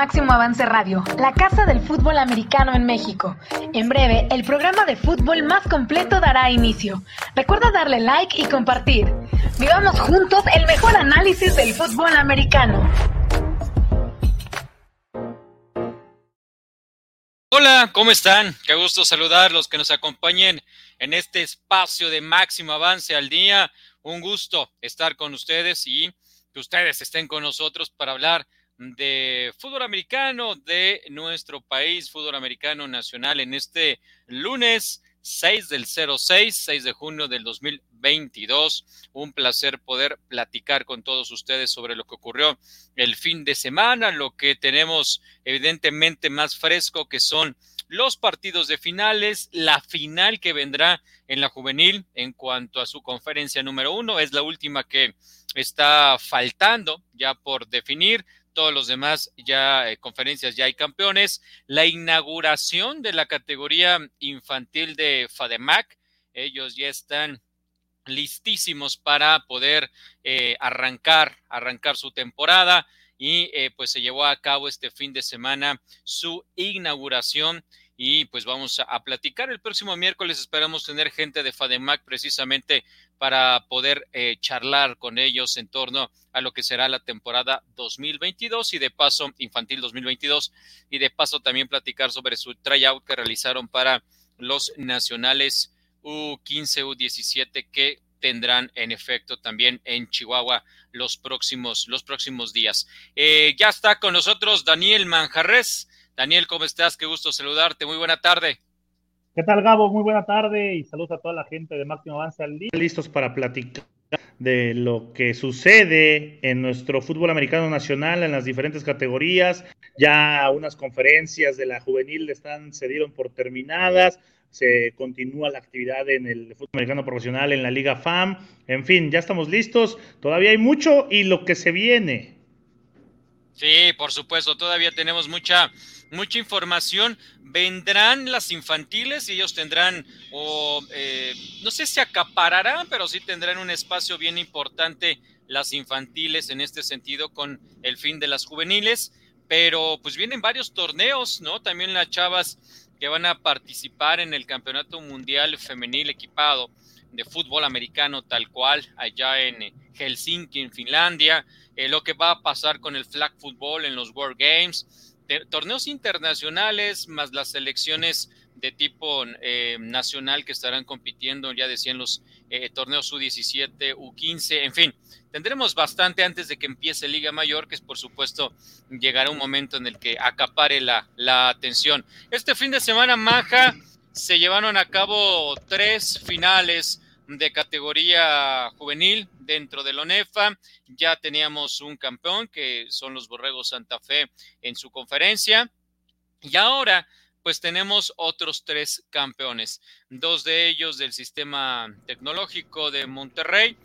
Máximo Avance Radio, la casa del fútbol americano en México. En breve, el programa de fútbol más completo dará inicio. Recuerda darle like y compartir. Vivamos juntos el mejor análisis del fútbol americano. Hola, ¿cómo están? Qué gusto saludarlos, que nos acompañen en este espacio de máximo avance al día. Un gusto estar con ustedes y que ustedes estén con nosotros para hablar de fútbol americano de nuestro país, fútbol americano nacional, en este lunes 6 del 06, 6 de junio del 2022. Un placer poder platicar con todos ustedes sobre lo que ocurrió el fin de semana, lo que tenemos evidentemente más fresco, que son los partidos de finales, la final que vendrá en la juvenil en cuanto a su conferencia número uno, es la última que está faltando ya por definir. Todos los demás ya eh, conferencias ya hay campeones. La inauguración de la categoría infantil de FADEMAC, ellos ya están listísimos para poder eh, arrancar, arrancar su temporada y eh, pues se llevó a cabo este fin de semana su inauguración y pues vamos a, platicar el próximo miércoles. Esperamos tener gente de FADEMAC precisamente para poder eh, charlar con ellos en torno a lo que será la temporada 2022 y de paso infantil 2022 y de paso también platicar sobre su tryout que realizaron para los nacionales U15, U17 que tendrán en efecto también en Chihuahua los próximos, los próximos días. Eh, ya está con nosotros Daniel Manjarres Daniel, ¿cómo estás? Qué gusto saludarte. Muy buena tarde. ¿Qué tal, Gabo? Muy buena tarde y saludos a toda la gente de Máximo Avance al Día. Listos para platicar de lo que sucede en nuestro fútbol americano nacional en las diferentes categorías. Ya unas conferencias de la juvenil están se dieron por terminadas. Se continúa la actividad en el fútbol americano profesional en la Liga FAM. En fin, ya estamos listos. Todavía hay mucho y lo que se viene. Sí, por supuesto, todavía tenemos mucha mucha información. Vendrán las infantiles y ellos tendrán, o eh, no sé si acapararán, pero sí tendrán un espacio bien importante las infantiles en este sentido con el fin de las juveniles. Pero pues vienen varios torneos, ¿no? También las chavas que van a participar en el Campeonato Mundial Femenil Equipado de fútbol americano tal cual allá en Helsinki, en Finlandia, eh, lo que va a pasar con el flag football en los World Games, torneos internacionales más las selecciones de tipo eh, nacional que estarán compitiendo, ya decían los eh, torneos U17, U15, en fin, tendremos bastante antes de que empiece Liga Mayor, que es por supuesto llegará un momento en el que acapare la, la atención. Este fin de semana, Maja, se llevaron a cabo tres finales de categoría juvenil dentro de la ONEFA. Ya teníamos un campeón que son los Borregos Santa Fe en su conferencia. Y ahora pues tenemos otros tres campeones, dos de ellos del sistema tecnológico de Monterrey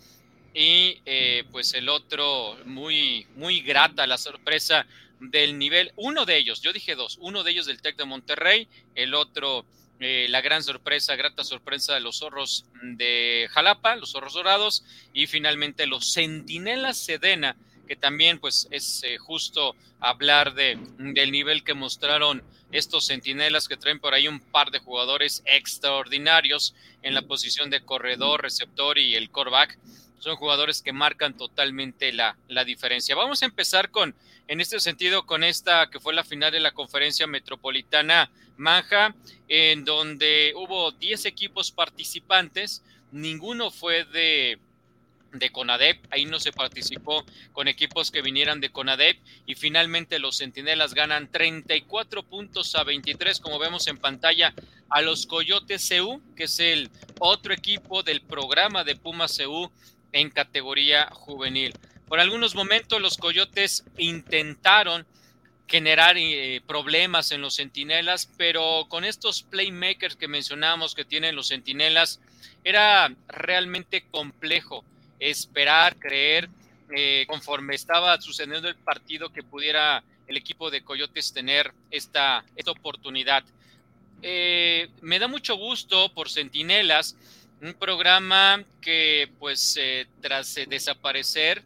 y eh, pues el otro muy, muy grata la sorpresa del nivel, uno de ellos, yo dije dos, uno de ellos del TEC de Monterrey, el otro eh, la gran sorpresa, grata sorpresa de los zorros de Jalapa, los zorros dorados, y finalmente los centinelas Sedena, que también pues es eh, justo hablar de, del nivel que mostraron estos centinelas que traen por ahí un par de jugadores extraordinarios en la posición de corredor, receptor y el coreback. Son jugadores que marcan totalmente la, la diferencia. Vamos a empezar con, en este sentido, con esta que fue la final de la conferencia metropolitana Manja, en donde hubo 10 equipos participantes, ninguno fue de, de CONADEP, ahí no se participó con equipos que vinieran de CONADEP y finalmente los Centinelas ganan 34 puntos a 23, como vemos en pantalla, a los Coyotes CU, que es el otro equipo del programa de Puma CU en categoría juvenil. Por algunos momentos los Coyotes intentaron generar eh, problemas en los centinelas, pero con estos playmakers que mencionamos que tienen los centinelas, era realmente complejo esperar, creer, eh, conforme estaba sucediendo el partido, que pudiera el equipo de Coyotes tener esta, esta oportunidad. Eh, me da mucho gusto por Centinelas, un programa que pues tras desaparecer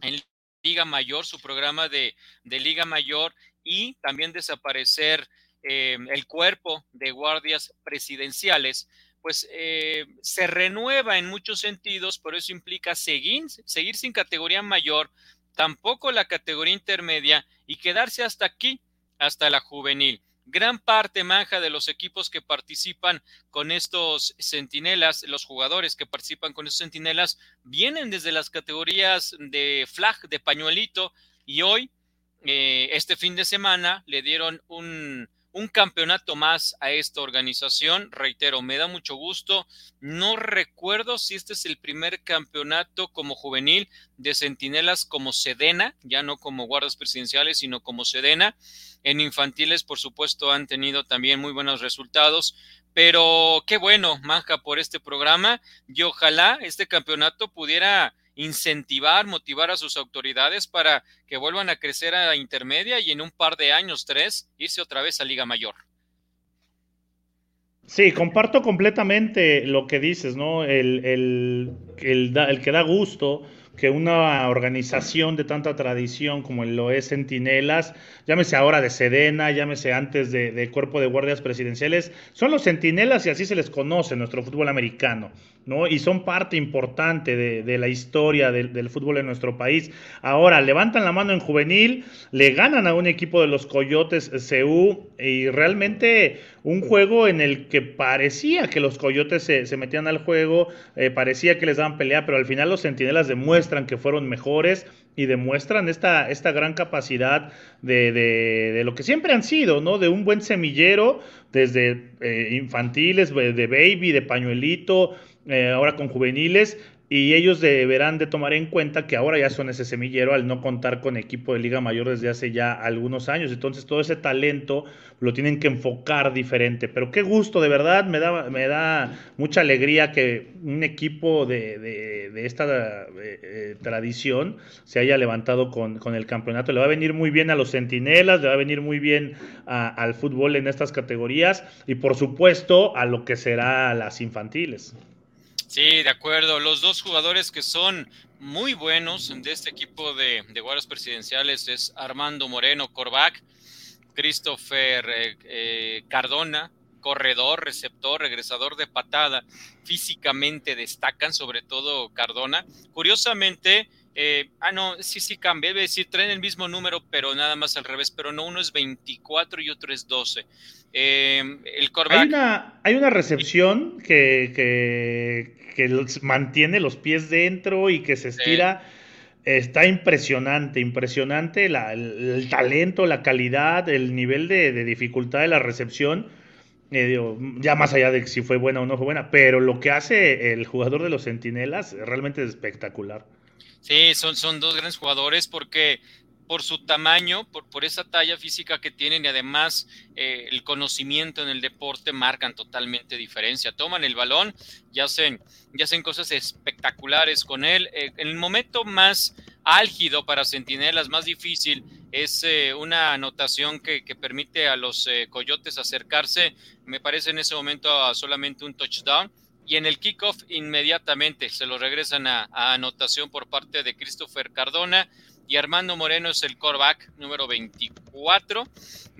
en Liga Mayor, su programa de, Liga Mayor, y también desaparecer eh, el cuerpo de guardias presidenciales, pues eh, se renueva en muchos sentidos, por eso implica seguir, seguir sin categoría mayor, tampoco la categoría intermedia y quedarse hasta aquí, hasta la juvenil. Gran parte, Manja, de los equipos que participan con estos centinelas, los jugadores que participan con estos centinelas, vienen desde las categorías de flag, de pañuelito, y hoy, eh, este fin de semana, le dieron un, un campeonato más a esta organización. Reitero, me da mucho gusto. No recuerdo si este es el primer campeonato como juvenil de Centinelas como Sedena, ya no como guardas presidenciales, sino como Sedena. En infantiles, por supuesto, han tenido también muy buenos resultados. Pero qué bueno, Manja, por este programa y ojalá este campeonato pudiera incentivar, motivar a sus autoridades para que vuelvan a crecer a intermedia y en un par de años, tres, irse otra vez a Liga Mayor. Sí, comparto completamente lo que dices, ¿no? El que da gusto que una organización de tanta tradición como lo es Centinelas, llámese ahora de Sedena, llámese antes de, Cuerpo de Guardias Presidenciales, son los Centinelas y así se les conoce en nuestro fútbol americano. ¿No? Y son parte importante de, la historia del, fútbol en nuestro país. Ahora, levantan la mano en juvenil, le ganan a un equipo de los Coyotes CU y realmente un juego en el que parecía que los Coyotes se, metían al juego, eh, parecía que les daban pelea, pero al final los Centinelas demuestran que fueron mejores y demuestran esta, esta gran capacidad de, de, lo que siempre han sido, ¿no? De un buen semillero, desde eh, infantiles, de baby, de pañuelito, eh, ahora con juveniles, y ellos deberán de tomar en cuenta que ahora ya son ese semillero al no contar con equipo de Liga Mayor desde hace ya algunos años. Entonces todo ese talento lo tienen que enfocar diferente. Pero qué gusto, de verdad, me da, me da mucha alegría que un equipo de, esta eh, tradición se haya levantado con, el campeonato. Le va a venir muy bien a los centinelas, le va a venir muy bien al fútbol en estas categorías y por supuesto a lo que será las infantiles. Sí, de acuerdo. Los dos jugadores que son muy buenos de este equipo de, de presidenciales es Armando Moreno, Corbac, Christopher eh, eh, Cardona, corredor, receptor, regresador de patada. Físicamente destacan, sobre todo Cardona. Curiosamente, eh, ah, no, sí, sí cambia. Debe decir, traen el mismo número, pero nada más al revés. Pero no, uno es 24 y otro es 12. el Hay una, hay una recepción que, que, que mantiene los pies dentro y que se estira. Está impresionante, impresionante el, talento, la calidad, el nivel de, dificultad de la recepción. Eh, ya más allá de si fue buena o no fue buena, pero lo que hace el jugador de los Centinelas realmente es espectacular. Sí, son, son dos grandes jugadores porque por su tamaño, por, por esa talla física que tienen y además eh, el conocimiento en el deporte marcan totalmente diferencia. Toman el balón y hacen, hacen cosas espectaculares con él. Eh, el momento más álgido para Centinelas, más difícil, es eh, una anotación que, permite a los Coyotes acercarse, me parece en ese momento a solamente un touchdown. Y en el kickoff inmediatamente se lo regresan a, anotación por parte de Christopher Cardona y Armando Moreno es el coreback número 24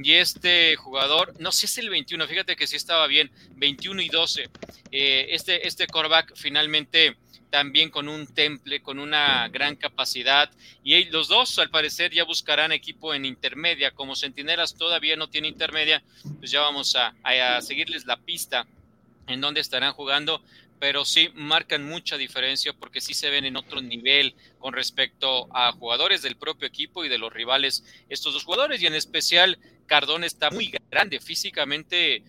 y este jugador, no sé si es el 21, fíjate que sí estaba bien, 21 y 12. Eh, este, este coreback finalmente también con un temple, con una gran capacidad. Y los dos, al parecer, ya buscarán equipo en intermedia. Como Centinelas todavía no tiene intermedia, pues ya vamos a, a seguirles la pista en donde estarán jugando pero sí marcan mucha diferencia porque sí se ven en otro nivel con respecto a jugadores del propio equipo y de los rivales estos dos jugadores y en especial Cardón está muy grande físicamente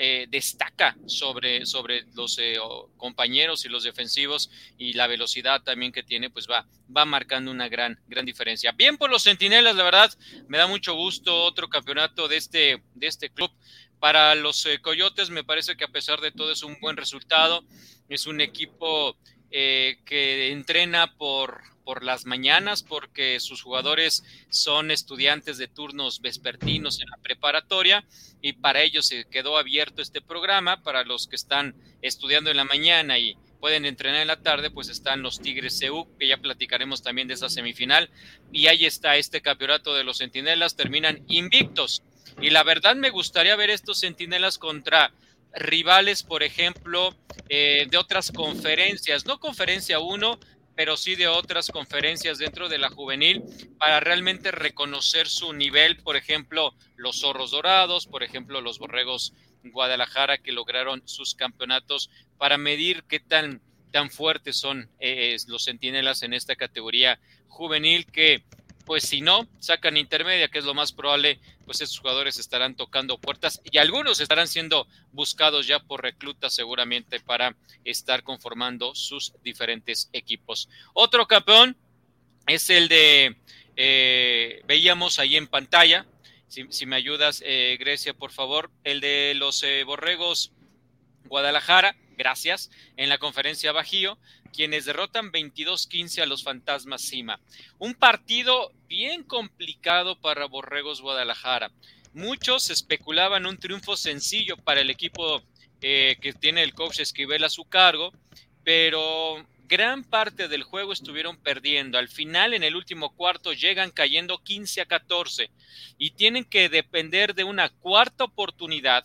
eh, destaca sobre, sobre los eh, compañeros y los defensivos y la velocidad también que tiene, pues va, va marcando una gran, gran diferencia. Bien por los centinelas, la verdad, me da mucho gusto otro campeonato de este, de este club. Para los eh, Coyotes me parece que a pesar de todo es un buen resultado. Es un equipo eh, que entrena por, por las mañanas porque sus jugadores son estudiantes de turnos vespertinos en la preparatoria y para ellos se quedó abierto este programa para los que están estudiando en la mañana y, pueden entrenar en la tarde, pues están los Tigres CU, que ya platicaremos también de esa semifinal. Y ahí está este campeonato de los Centinelas, terminan invictos. Y la verdad me gustaría ver estos Centinelas contra rivales, por ejemplo, eh, de otras conferencias, no conferencia 1, pero sí de otras conferencias dentro de la juvenil para realmente reconocer su nivel, por ejemplo, los zorros dorados, por ejemplo, los borregos Guadalajara que lograron sus campeonatos para medir qué tan, tan fuertes son eh, los centinelas en esta categoría juvenil que pues si no, sacan intermedia, que es lo más probable, pues esos jugadores estarán tocando puertas y algunos estarán siendo buscados ya por reclutas seguramente para estar conformando sus diferentes equipos. Otro campeón es el de, eh, veíamos ahí en pantalla, si, me ayudas, eh, Grecia, por favor, el de los eh, Borregos Guadalajara, gracias, en la conferencia Bajío, quienes derrotan 22-15 a los Fantasmas Cima. Un partido bien complicado para Borregos Guadalajara. Muchos especulaban un triunfo sencillo para el equipo eh, que tiene el coach Esquivel a su cargo, pero gran parte del juego estuvieron perdiendo. Al final, en el último cuarto, llegan cayendo 15 a 14 y tienen que depender de una cuarta oportunidad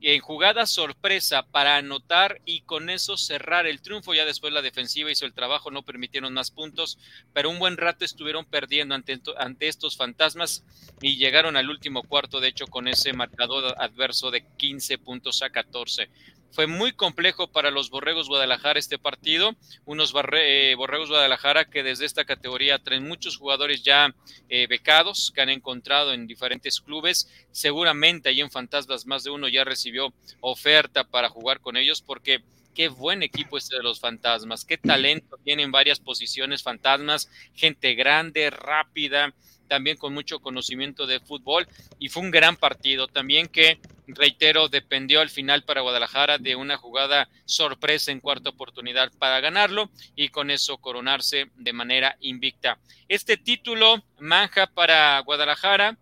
en jugada sorpresa para anotar y con eso cerrar el triunfo. Ya después la defensiva hizo el trabajo, no permitieron más puntos, pero un buen rato estuvieron perdiendo ante, ante estos fantasmas y llegaron al último cuarto, de hecho, con ese marcador adverso de 15 puntos a 14. Fue muy complejo para los Borregos Guadalajara este partido, unos eh, Borregos Guadalajara que desde esta categoría traen muchos jugadores ya eh, becados que han encontrado en diferentes clubes. Seguramente ahí en Fantasmas más de uno ya recibió oferta para jugar con ellos porque qué buen equipo este de los fantasmas, qué talento tienen varias posiciones fantasmas, gente grande, rápida, también con mucho conocimiento de fútbol y fue un gran partido también que reitero dependió al final para Guadalajara de una jugada sorpresa en cuarta oportunidad para ganarlo y con eso coronarse de manera invicta. Este título manja para Guadalajara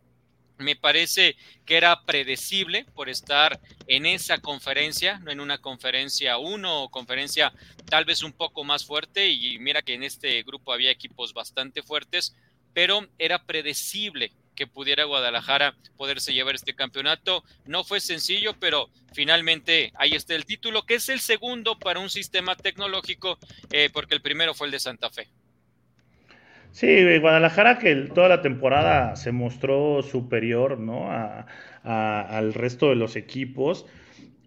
me parece que era predecible por estar en esa conferencia, no en una conferencia uno o conferencia tal vez un poco más fuerte y mira que en este grupo había equipos bastante fuertes, pero era predecible que pudiera Guadalajara poderse llevar este campeonato. No fue sencillo, pero finalmente ahí está el título, que es el segundo para un sistema tecnológico, eh, porque el primero fue el de Santa Fe. Sí, Guadalajara que toda la temporada se mostró superior ¿no? al resto de los equipos.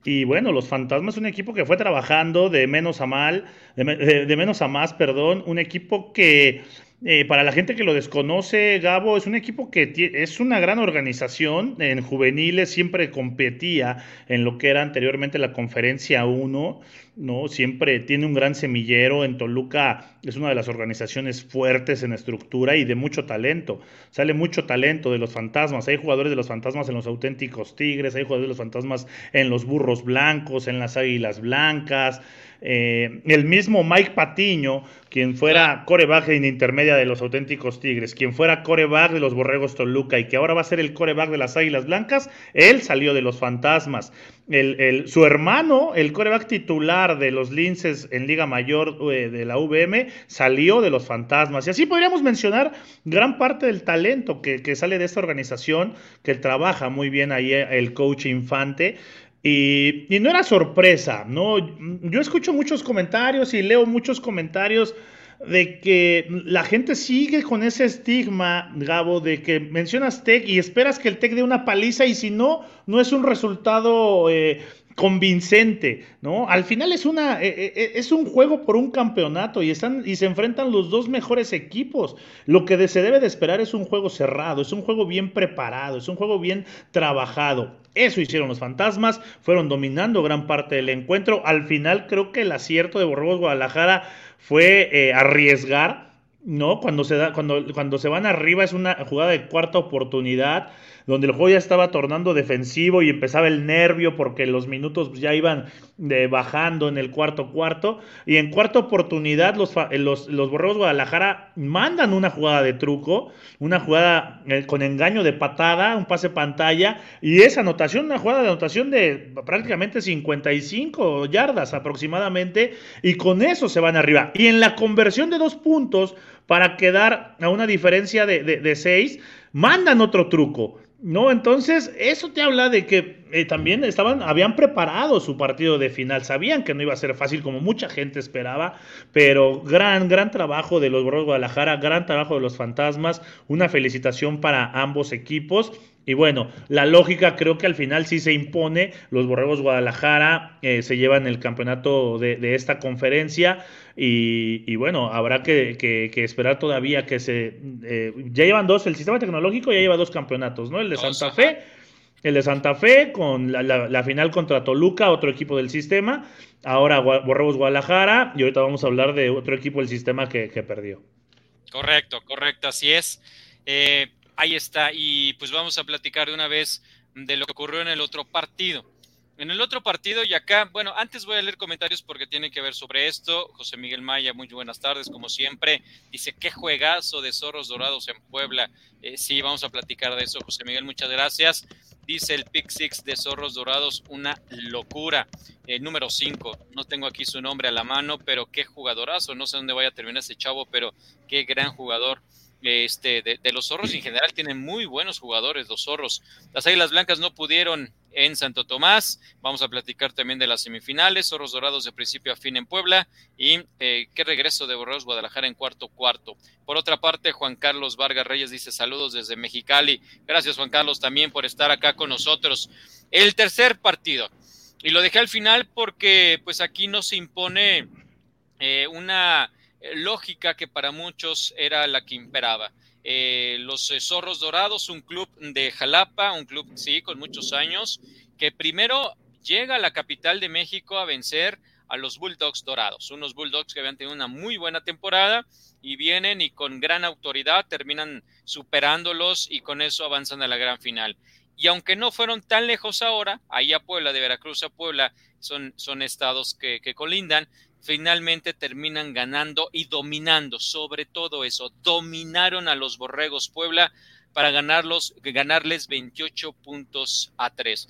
Y bueno, los Fantasmas un equipo que fue trabajando de menos a mal, de menos a más, perdón, un equipo que eh, para la gente que lo desconoce, Gabo es un equipo que es una gran organización. En juveniles siempre competía en lo que era anteriormente la Conferencia 1, ¿no? Siempre tiene un gran semillero. En Toluca es una de las organizaciones fuertes en estructura y de mucho talento. Sale mucho talento de los fantasmas. Hay jugadores de los fantasmas en los auténticos Tigres, hay jugadores de los fantasmas en los burros blancos, en las águilas blancas. Eh, el mismo Mike Patiño, quien fuera coreback en intermedia de los auténticos Tigres, quien fuera coreback de los Borregos Toluca y que ahora va a ser el coreback de las Águilas Blancas, él salió de los Fantasmas. El, su hermano, el coreback titular de los Linces en Liga Mayor eh, de la VM, salió de los Fantasmas. Y así podríamos mencionar gran parte del talento que, sale de esta organización, que trabaja muy bien ahí eh, el coach Infante. Y, no era sorpresa, ¿no? Yo escucho muchos comentarios y leo muchos comentarios de que la gente sigue con ese estigma, Gabo, de que mencionas Tech y esperas que el Tech dé una paliza y si no, no es un resultado eh, convincente, ¿no? Al final es una eh, eh, es un juego por un campeonato y están y se enfrentan los dos mejores equipos. Lo que se debe de esperar es un juego cerrado, es un juego bien preparado, es un juego bien trabajado. Eso hicieron los Fantasmas, fueron dominando gran parte del encuentro. Al final creo que el acierto de Borregos Guadalajara fue eh, arriesgar, ¿no? Cuando se da cuando cuando se van arriba es una jugada de cuarta oportunidad donde el juego ya estaba tornando defensivo y empezaba el nervio porque los minutos ya iban bajando en el cuarto cuarto. Y en cuarta oportunidad, los, los, los Guadalajara mandan una jugada de truco, una jugada eh, con engaño de patada, un pase pantalla, y esa anotación, una jugada de anotación de prácticamente 55 yardas aproximadamente, y con eso se van arriba. Y en la conversión de dos puntos para quedar a una diferencia de, seis, mandan otro truco. ¿no? Entonces, eso te habla de que eh, también estaban, habían preparado su partido de final, sabían que no iba a ser fácil como mucha gente esperaba, pero gran, gran trabajo de los Borros Guadalajara, gran trabajo de los Fantasmas, una felicitación para ambos equipos. Y bueno, la lógica creo que al final sí se impone. Los Borregos Guadalajara eh, se llevan el campeonato de, esta conferencia. Y, bueno, habrá que, esperar todavía que se. Eh, ya llevan dos, el sistema tecnológico ya lleva dos campeonatos, ¿no? El de Santa Fe. El de Santa Fe con la, final contra Toluca, otro equipo del sistema. Ahora Borregos Guadalajara. Y ahorita vamos a hablar de otro equipo del sistema que, perdió. Correcto, correcto, así es. Eh, Ahí está, y pues vamos a platicar de una vez de lo que ocurrió en el otro partido. En el otro partido, y acá, bueno, antes voy a leer comentarios porque tiene que ver sobre esto. José Miguel Maya, muy buenas tardes, como siempre. Dice, qué juegazo de zorros dorados en Puebla. Eh, sí, vamos a platicar de eso, José Miguel, muchas gracias. Dice el Pick Six de Zorros Dorados, una locura. Eh, número 5, no tengo aquí su nombre a la mano, pero qué jugadorazo. No sé dónde vaya a terminar ese chavo, pero qué gran jugador este, de, los zorros en general tienen muy buenos jugadores los zorros. Las Águilas Blancas no pudieron en Santo Tomás. Vamos a platicar también de las semifinales, zorros dorados de principio a fin en Puebla y eh, qué regreso de Borreos Guadalajara en cuarto cuarto. Por otra parte, Juan Carlos Vargas Reyes dice saludos desde Mexicali. Gracias Juan Carlos también por estar acá con nosotros. El tercer partido. Y lo dejé al final porque pues aquí no se impone eh, una lógica que para muchos era la que imperaba. Eh, los eh, Zorros Dorados, un club de Jalapa, un club, sí, con muchos años, que primero llega a la capital de México a vencer a los Bulldogs Dorados, unos Bulldogs que habían tenido una muy buena temporada y vienen y con gran autoridad terminan superándolos y con eso avanzan a la gran final. Y aunque no fueron tan lejos ahora, ahí a Puebla, de Veracruz a Puebla, son, son estados que, que colindan, finalmente terminan ganando y dominando, sobre todo eso, dominaron a los Borregos Puebla para ganarlos, ganarles 28 puntos a 3.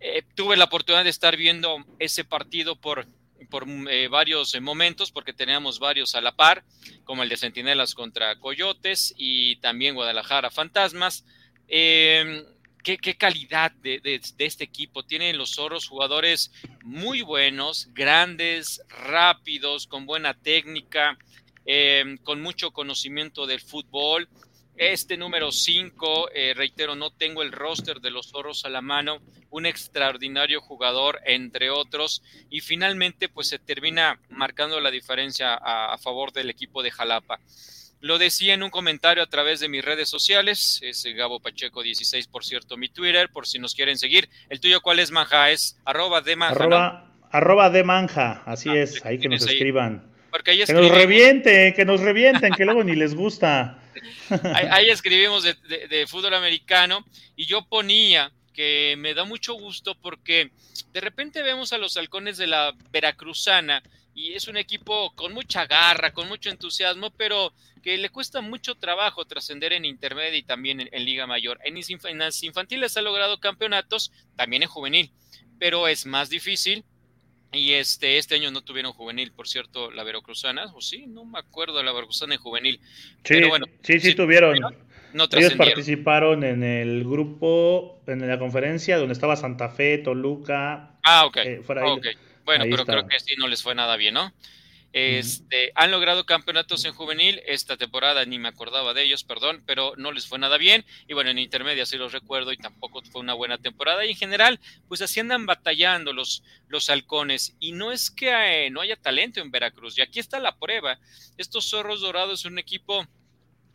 Eh, tuve la oportunidad de estar viendo ese partido por, por eh, varios momentos, porque teníamos varios a la par, como el de Centinelas contra Coyotes y también Guadalajara Fantasmas. Eh, qué, calidad de, este equipo. Tienen los zorros jugadores muy buenos, grandes, rápidos, con buena técnica, em, con mucho conocimiento del fútbol. Este número 5, eh, reitero, no tengo el roster de los zorros a la mano, un extraordinario jugador, entre otros, y finalmente pues se termina marcando la diferencia a favor del equipo de Jalapa. Lo decía en un comentario a través de mis redes sociales, es Gabo Pacheco 16, por cierto, mi Twitter, por si nos quieren seguir. ¿El tuyo cuál es, Manja? Es arroba de Manja. Arroba, de Manja, así ah, es, ahí que nos escriban. que nos revienten, que nos revienten, que luego ni les gusta. Ahí, escribimos de, de fútbol americano y yo ponía que me da mucho gusto porque de repente vemos a los halcones de la Veracruzana y es un equipo con mucha garra, con mucho entusiasmo, pero que le cuesta mucho trabajo trascender en intermedia y también en, Liga Mayor. En, en, las infantiles ha logrado campeonatos, también en juvenil, pero es más difícil. Y este, este año no tuvieron juvenil, por cierto, la Veracruzana, o sí, no me acuerdo la Veracruzana en juvenil. Sí, pero bueno, sí, sí, tuvieron. No Ellos participaron en el grupo, en la conferencia donde estaba Santa Fe, Toluca. Ah, ok. Eh, bueno, pero creo que sí no les fue nada bien, ¿no? Este, Han logrado campeonatos en juvenil, esta temporada ni me acordaba de ellos, perdón, pero no les fue nada bien. Y bueno, en intermedia sí los recuerdo y tampoco fue una buena temporada. Y en general, pues así andan batallando los, los halcones. Y no es que eh, no haya talento en Veracruz, y aquí está la prueba. Estos zorros dorados es un equipo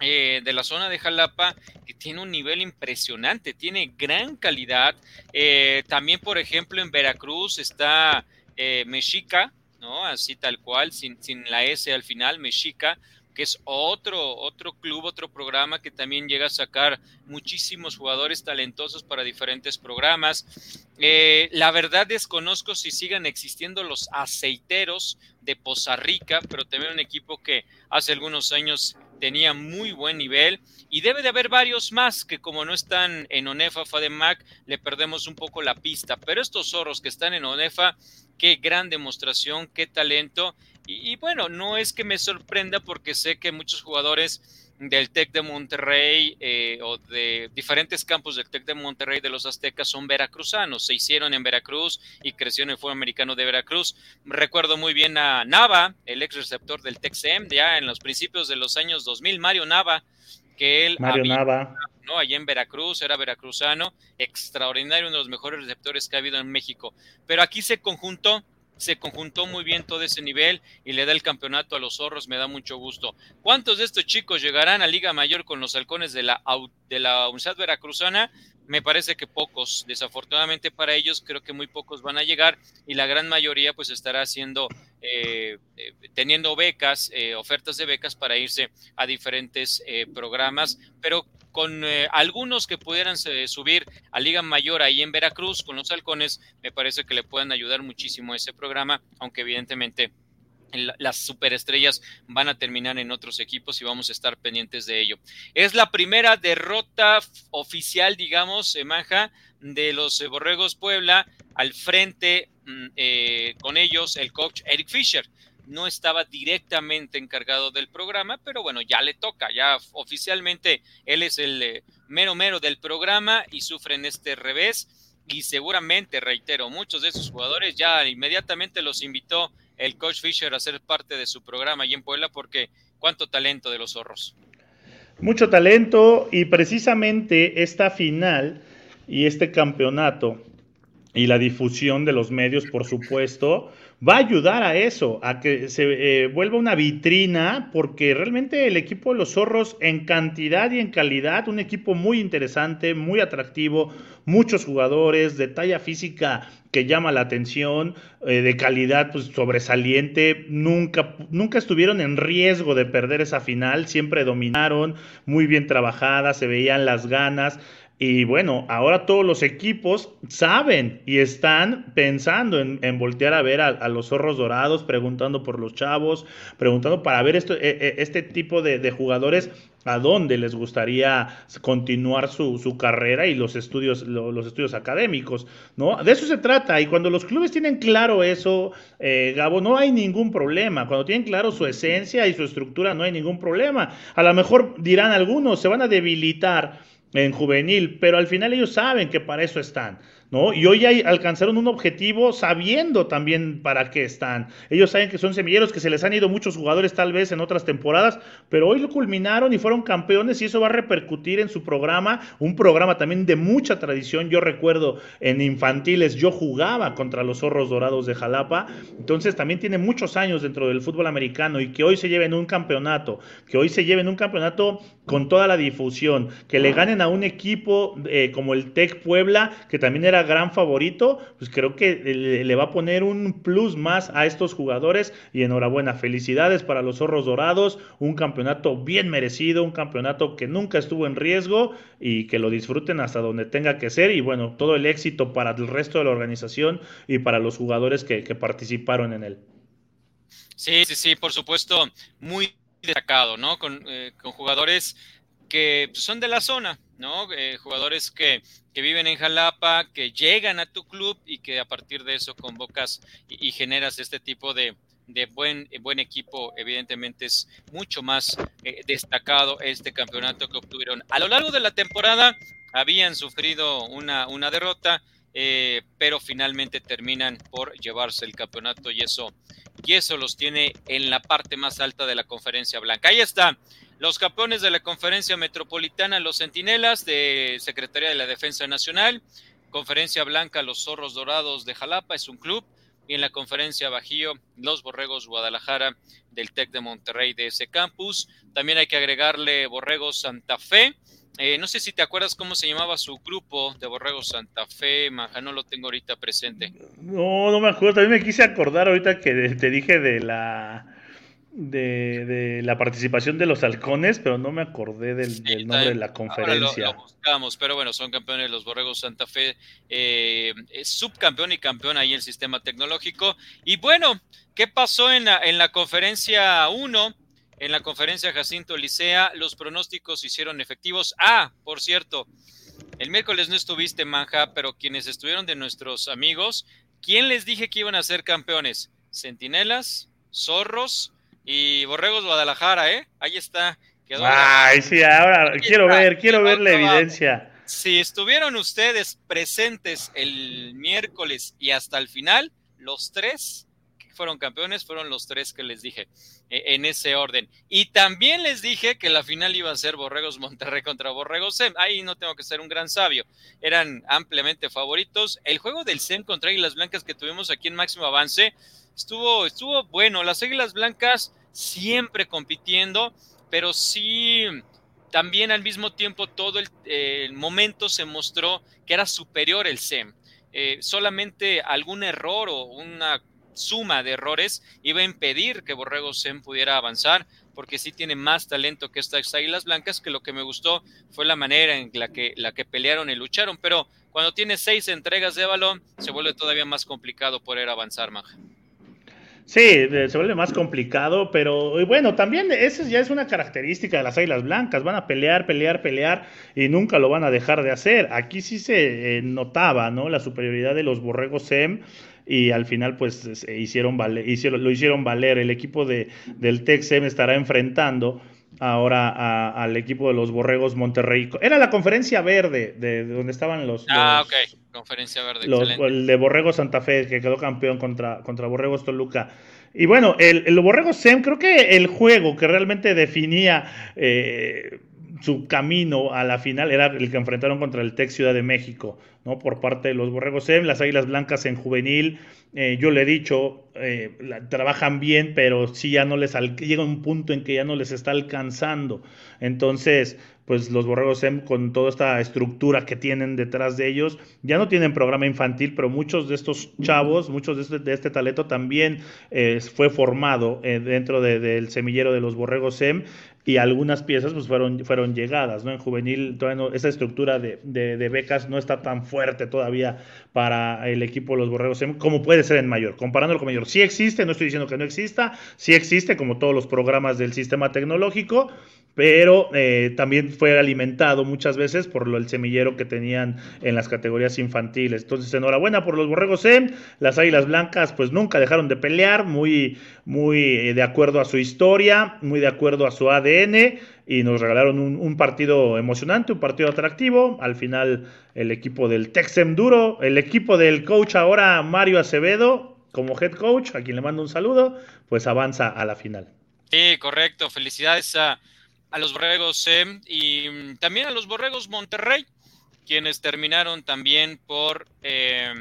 eh, de la zona de Jalapa que tiene un nivel impresionante, tiene gran calidad. Eh, también, por ejemplo, en Veracruz está eh, Mexica, ¿no? Así tal cual, sin, sin, la S al final, Mexica, que es otro, otro club, otro programa que también llega a sacar muchísimos jugadores talentosos para diferentes programas. Eh, la verdad desconozco si sigan existiendo los aceiteros de Poza Rica, pero también un equipo que hace algunos años tenía muy buen nivel y debe de haber varios más que como no están en Onefa Fademac le perdemos un poco la pista, pero estos zorros que están en Onefa, qué gran demostración, qué talento y, bueno, no es que me sorprenda porque sé que muchos jugadores del TEC de Monterrey eh, o de diferentes campos del TEC de Monterrey de los Aztecas son veracruzanos, se hicieron en Veracruz y crecieron en el fútbol americano de Veracruz. Recuerdo muy bien a Nava, el ex receptor del TEC-SEM, ya en los principios de los años 2000, Mario Nava, que él Mario Nava. ¿No? allá en Veracruz, era veracruzano, extraordinario, uno de los mejores receptores que ha habido en México. Pero aquí se conjuntó se conjuntó muy bien todo ese nivel y le da el campeonato a los zorros, me da mucho gusto. ¿Cuántos de estos chicos llegarán a Liga Mayor con los halcones de la, de la Universidad Veracruzana? Me parece que pocos, desafortunadamente para ellos creo que muy pocos van a llegar y la gran mayoría pues estará haciendo, eh, eh, teniendo becas, eh, ofertas de becas para irse a diferentes programas, pero con eh, algunos que pudieran subir a Liga Mayor ahí en Veracruz con los halcones, me parece que le pueden ayudar muchísimo ese programa, aunque evidentemente las superestrellas van a terminar en otros equipos y vamos a estar pendientes de ello. Es la primera derrota oficial, digamos, Manja, de los Borregos Puebla al frente mm, eh, con ellos el coach Eric Fisher no estaba directamente encargado del programa, pero bueno, ya le toca, ya oficialmente él es el eh, mero mero del programa y sufren este revés y seguramente, reitero, muchos de esos jugadores ya inmediatamente los invitó el coach Fisher a ser parte de su programa allí en Puebla porque cuánto talento de los zorros. Mucho talento y precisamente esta final y este campeonato y la difusión de los medios, por supuesto, va a ayudar a eso, a que se eh, vuelva una vitrina, porque realmente el equipo de los zorros en cantidad y en calidad, un equipo muy interesante, muy atractivo, muchos jugadores de talla física que llama la atención, eh, de calidad pues, sobresaliente, nunca, nunca estuvieron en riesgo de perder esa final, siempre dominaron, muy bien trabajada, se veían las ganas. Y bueno, ahora todos los equipos saben y están pensando en, voltear a ver a, los zorros dorados, preguntando por los chavos, preguntando para ver esto, e, e, este tipo de, jugadores a dónde les gustaría continuar su, carrera y los estudios, los estudios académicos, ¿no? De eso se trata. Y cuando los clubes tienen claro eso, eh, Gabo, no hay ningún problema. Cuando tienen claro su esencia y su estructura, no hay ningún problema. A lo mejor dirán algunos, se van a debilitar en juvenil, pero al final ellos saben que para eso están. ¿No? Y hoy alcanzaron un objetivo sabiendo también para qué están. Ellos saben que son semilleros, que se les han ido muchos jugadores tal vez en otras temporadas, pero hoy lo culminaron y fueron campeones y eso va a repercutir en su programa, un programa también de mucha tradición. Yo recuerdo en infantiles, yo jugaba contra los zorros dorados de Jalapa, entonces también tiene muchos años dentro del fútbol americano y que hoy se lleven un campeonato, que hoy se lleven un campeonato con toda la difusión, que le ganen a un equipo eh, como el Tec Puebla, que también era gran favorito, pues creo que le, va a poner un plus más a estos jugadores y enhorabuena, felicidades para los zorros dorados, un campeonato bien merecido, un campeonato que nunca estuvo en riesgo y que lo disfruten hasta donde tenga que ser y bueno, todo el éxito para el resto de la organización y para los jugadores que, participaron en él. Sí, sí, sí, por supuesto, muy destacado, ¿no? Con, eh, con jugadores que son de la zona, ¿no? Eh, jugadores que, viven en Jalapa, que llegan a tu club y que a partir de eso convocas y, generas este tipo de, buen, buen equipo, evidentemente es mucho más eh, destacado este campeonato que obtuvieron. A lo largo de la temporada habían sufrido una, una derrota, eh, pero finalmente terminan por llevarse el campeonato y eso, y eso los tiene en la parte más alta de la conferencia blanca. Ahí está los campeones de la conferencia metropolitana, los centinelas de Secretaría de la Defensa Nacional, conferencia blanca, los zorros dorados de Jalapa, es un club, y en la conferencia Bajío, los Borregos Guadalajara del TEC de Monterrey de ese campus. También hay que agregarle Borregos Santa Fe. Eh, no sé si te acuerdas cómo se llamaba su grupo de Borregos Santa Fe, Maja, no lo tengo ahorita presente. No, no me acuerdo, también me quise acordar ahorita que te dije de la de, la participación de los halcones, pero no me acordé del, nombre de la conferencia. Lo, buscamos, pero bueno, son campeones los Borregos Santa Fe, eh, subcampeón y campeón ahí el sistema tecnológico. Y bueno, ¿qué pasó en la, en la conferencia 1? En la conferencia Jacinto Licea, los pronósticos hicieron efectivos. Ah, por cierto, el miércoles no estuviste, Manja, pero quienes estuvieron de nuestros amigos, ¿quién les dije que iban a ser campeones? Centinelas, Zorros, y Borregos Guadalajara, ¿eh? Ahí está. Ay, sí, ahora quiero ver, quiero ver la evidencia. Si estuvieron ustedes presentes el miércoles y hasta el final, los tres fueron campeones fueron los tres que les dije e, en ese orden. Y también les dije que la final iba a ser Borregos Monterrey contra Borregos SEM. Ahí no tengo que ser un gran sabio. Eran ampliamente favoritos. El juego del SEM contra Águilas Blancas que tuvimos aquí en máximo avance estuvo, estuvo bueno. Las Águilas Blancas siempre compitiendo, pero sí también al mismo tiempo todo el, momento se mostró que era superior el SEM. Eh, solamente algún error o una suma de errores iba a impedir que Borrego SEM pudiera avanzar, porque sí tiene más talento que estas Águilas Blancas, que lo que me gustó fue la manera en la que, la que pelearon y lucharon, pero cuando tiene seis entregas de balón, se vuelve todavía más complicado poder avanzar, Maja. Sí, se vuelve más complicado, pero bueno, también esa ya es una característica de las Águilas Blancas, van a pelear, pelear, pelear y nunca lo van a dejar de hacer. Aquí sí se eh, notaba, ¿no? La superioridad de los Borregos SEM y al final pues hicieron, valer, hicieron lo hicieron valer. El equipo de, del SEM estará enfrentando ahora al equipo de los Borregos Monterrey. Era la conferencia verde de, donde estaban los... Ah, ok, conferencia verde. el de Borregos Santa Fe, que quedó campeón contra, contra Borregos Toluca. Y bueno, el, el Borregos SEM, creo que el juego que realmente definía... Eh, su camino a la final era el que enfrentaron contra el Tec Ciudad de México, ¿no? Por parte de los Borregos SEM, las Águilas Blancas en juvenil, eh, yo le he dicho, eh, trabajan bien, pero sí ya no les llega un punto en que ya no les está alcanzando. Entonces, pues los Borregos SEM con toda esta estructura que tienen detrás de ellos, ya no tienen programa infantil, pero muchos de estos chavos, muchos de este, este talento también eh, fue formado dentro del semillero de los Borregos SEM y algunas piezas pues fueron, fueron llegadas, ¿no? En juvenil todavía esa estructura de, de, becas no está tan fuerte todavía para el equipo de los Borregos como puede ser en mayor. Comparándolo con mayor, sí existe, no estoy diciendo que no exista, sí existe como todos los programas del sistema tecnológico, pero eh, también fue alimentado muchas veces por lo, el semillero que tenían en las categorías infantiles. Entonces, enhorabuena por los Borregos SEM, las Águilas Blancas pues nunca dejaron de pelear, muy, muy eh, de acuerdo a su historia, muy de acuerdo a su ADN y nos regalaron un, partido emocionante, un partido atractivo. Al final el equipo del Texem Duro, el equipo del coach ahora Mario Acevedo como head coach, a quien le mando un saludo, pues avanza a la final. Sí, correcto. Felicidades a a los Borregos SEM y mm, también a los Borregos Monterrey, quienes terminaron también por eh,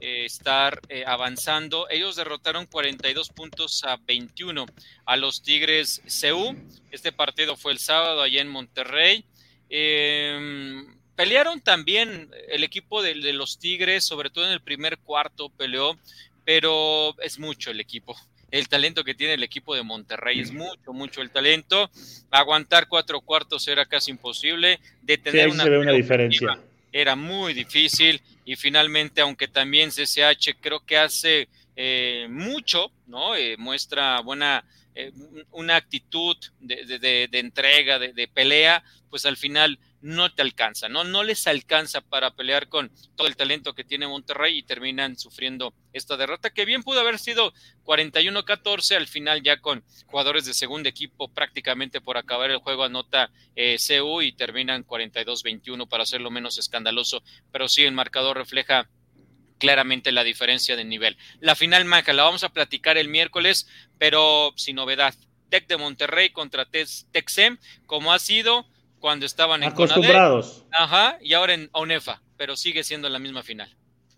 eh, estar eh, avanzando. Ellos derrotaron 42 puntos a 21 a los Tigres CU. Este partido fue el sábado allá en Monterrey. Em, pelearon también el equipo de los Tigres, sobre todo en el primer cuarto peleó, pero es mucho el equipo el talento que tiene el equipo de Monterrey. Es mucho, mucho el talento. Aguantar cuatro cuartos era casi imposible. Detener una, una diferencia. Era muy difícil. Y finalmente, aunque también CCH creo que hace eh, mucho, ¿no? Eh, muestra buena, eh, una actitud de, de entrega, de, pelea, pues al final no te alcanza, ¿no? No les alcanza para pelear con todo el talento que tiene Monterrey y terminan sufriendo esta derrota que bien pudo haber sido 41-14, al final ya con jugadores de segundo equipo prácticamente por acabar el juego anota eh, CU y terminan 42-21 para hacerlo menos escandaloso, pero sí el marcador refleja claramente la diferencia de nivel. La final Maca la vamos a platicar el miércoles, pero sin novedad. Tec de Monterrey contra Texem, como ha sido cuando estaban en acostumbrados. ajá, y ahora en ONEFA, pero sigue siendo la misma final.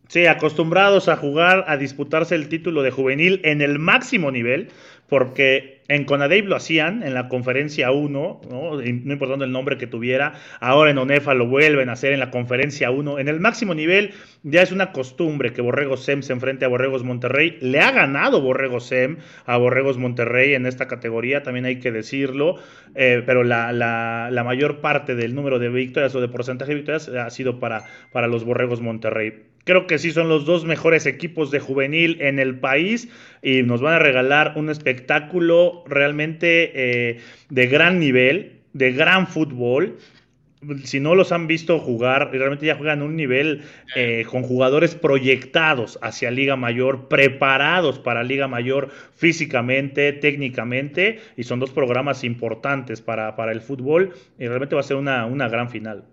Sí, acostumbrados a jugar, a disputarse el título de juvenil en el máximo nivel, porque En Conadey lo hacían en la conferencia 1, ¿no? no importando el nombre que tuviera. Ahora en ONEFA lo vuelven a hacer en la conferencia 1. En el máximo nivel ya es una costumbre que Borregos SEM se enfrente a Borregos Monterrey. Le ha ganado Borregos SEM a Borregos Monterrey en esta categoría, también hay que decirlo. Eh, pero la, la, mayor parte del número de victorias o de porcentaje de victorias ha sido para, para los Borregos Monterrey. Creo que sí son los dos mejores equipos de juvenil en el país y nos van a regalar un espectáculo realmente eh, de gran nivel, de gran fútbol. Si no los han visto jugar, realmente ya juegan un nivel eh, con jugadores proyectados hacia Liga Mayor, preparados para Liga Mayor físicamente, técnicamente, y son dos programas importantes para, para el fútbol y realmente va a ser una, una gran final.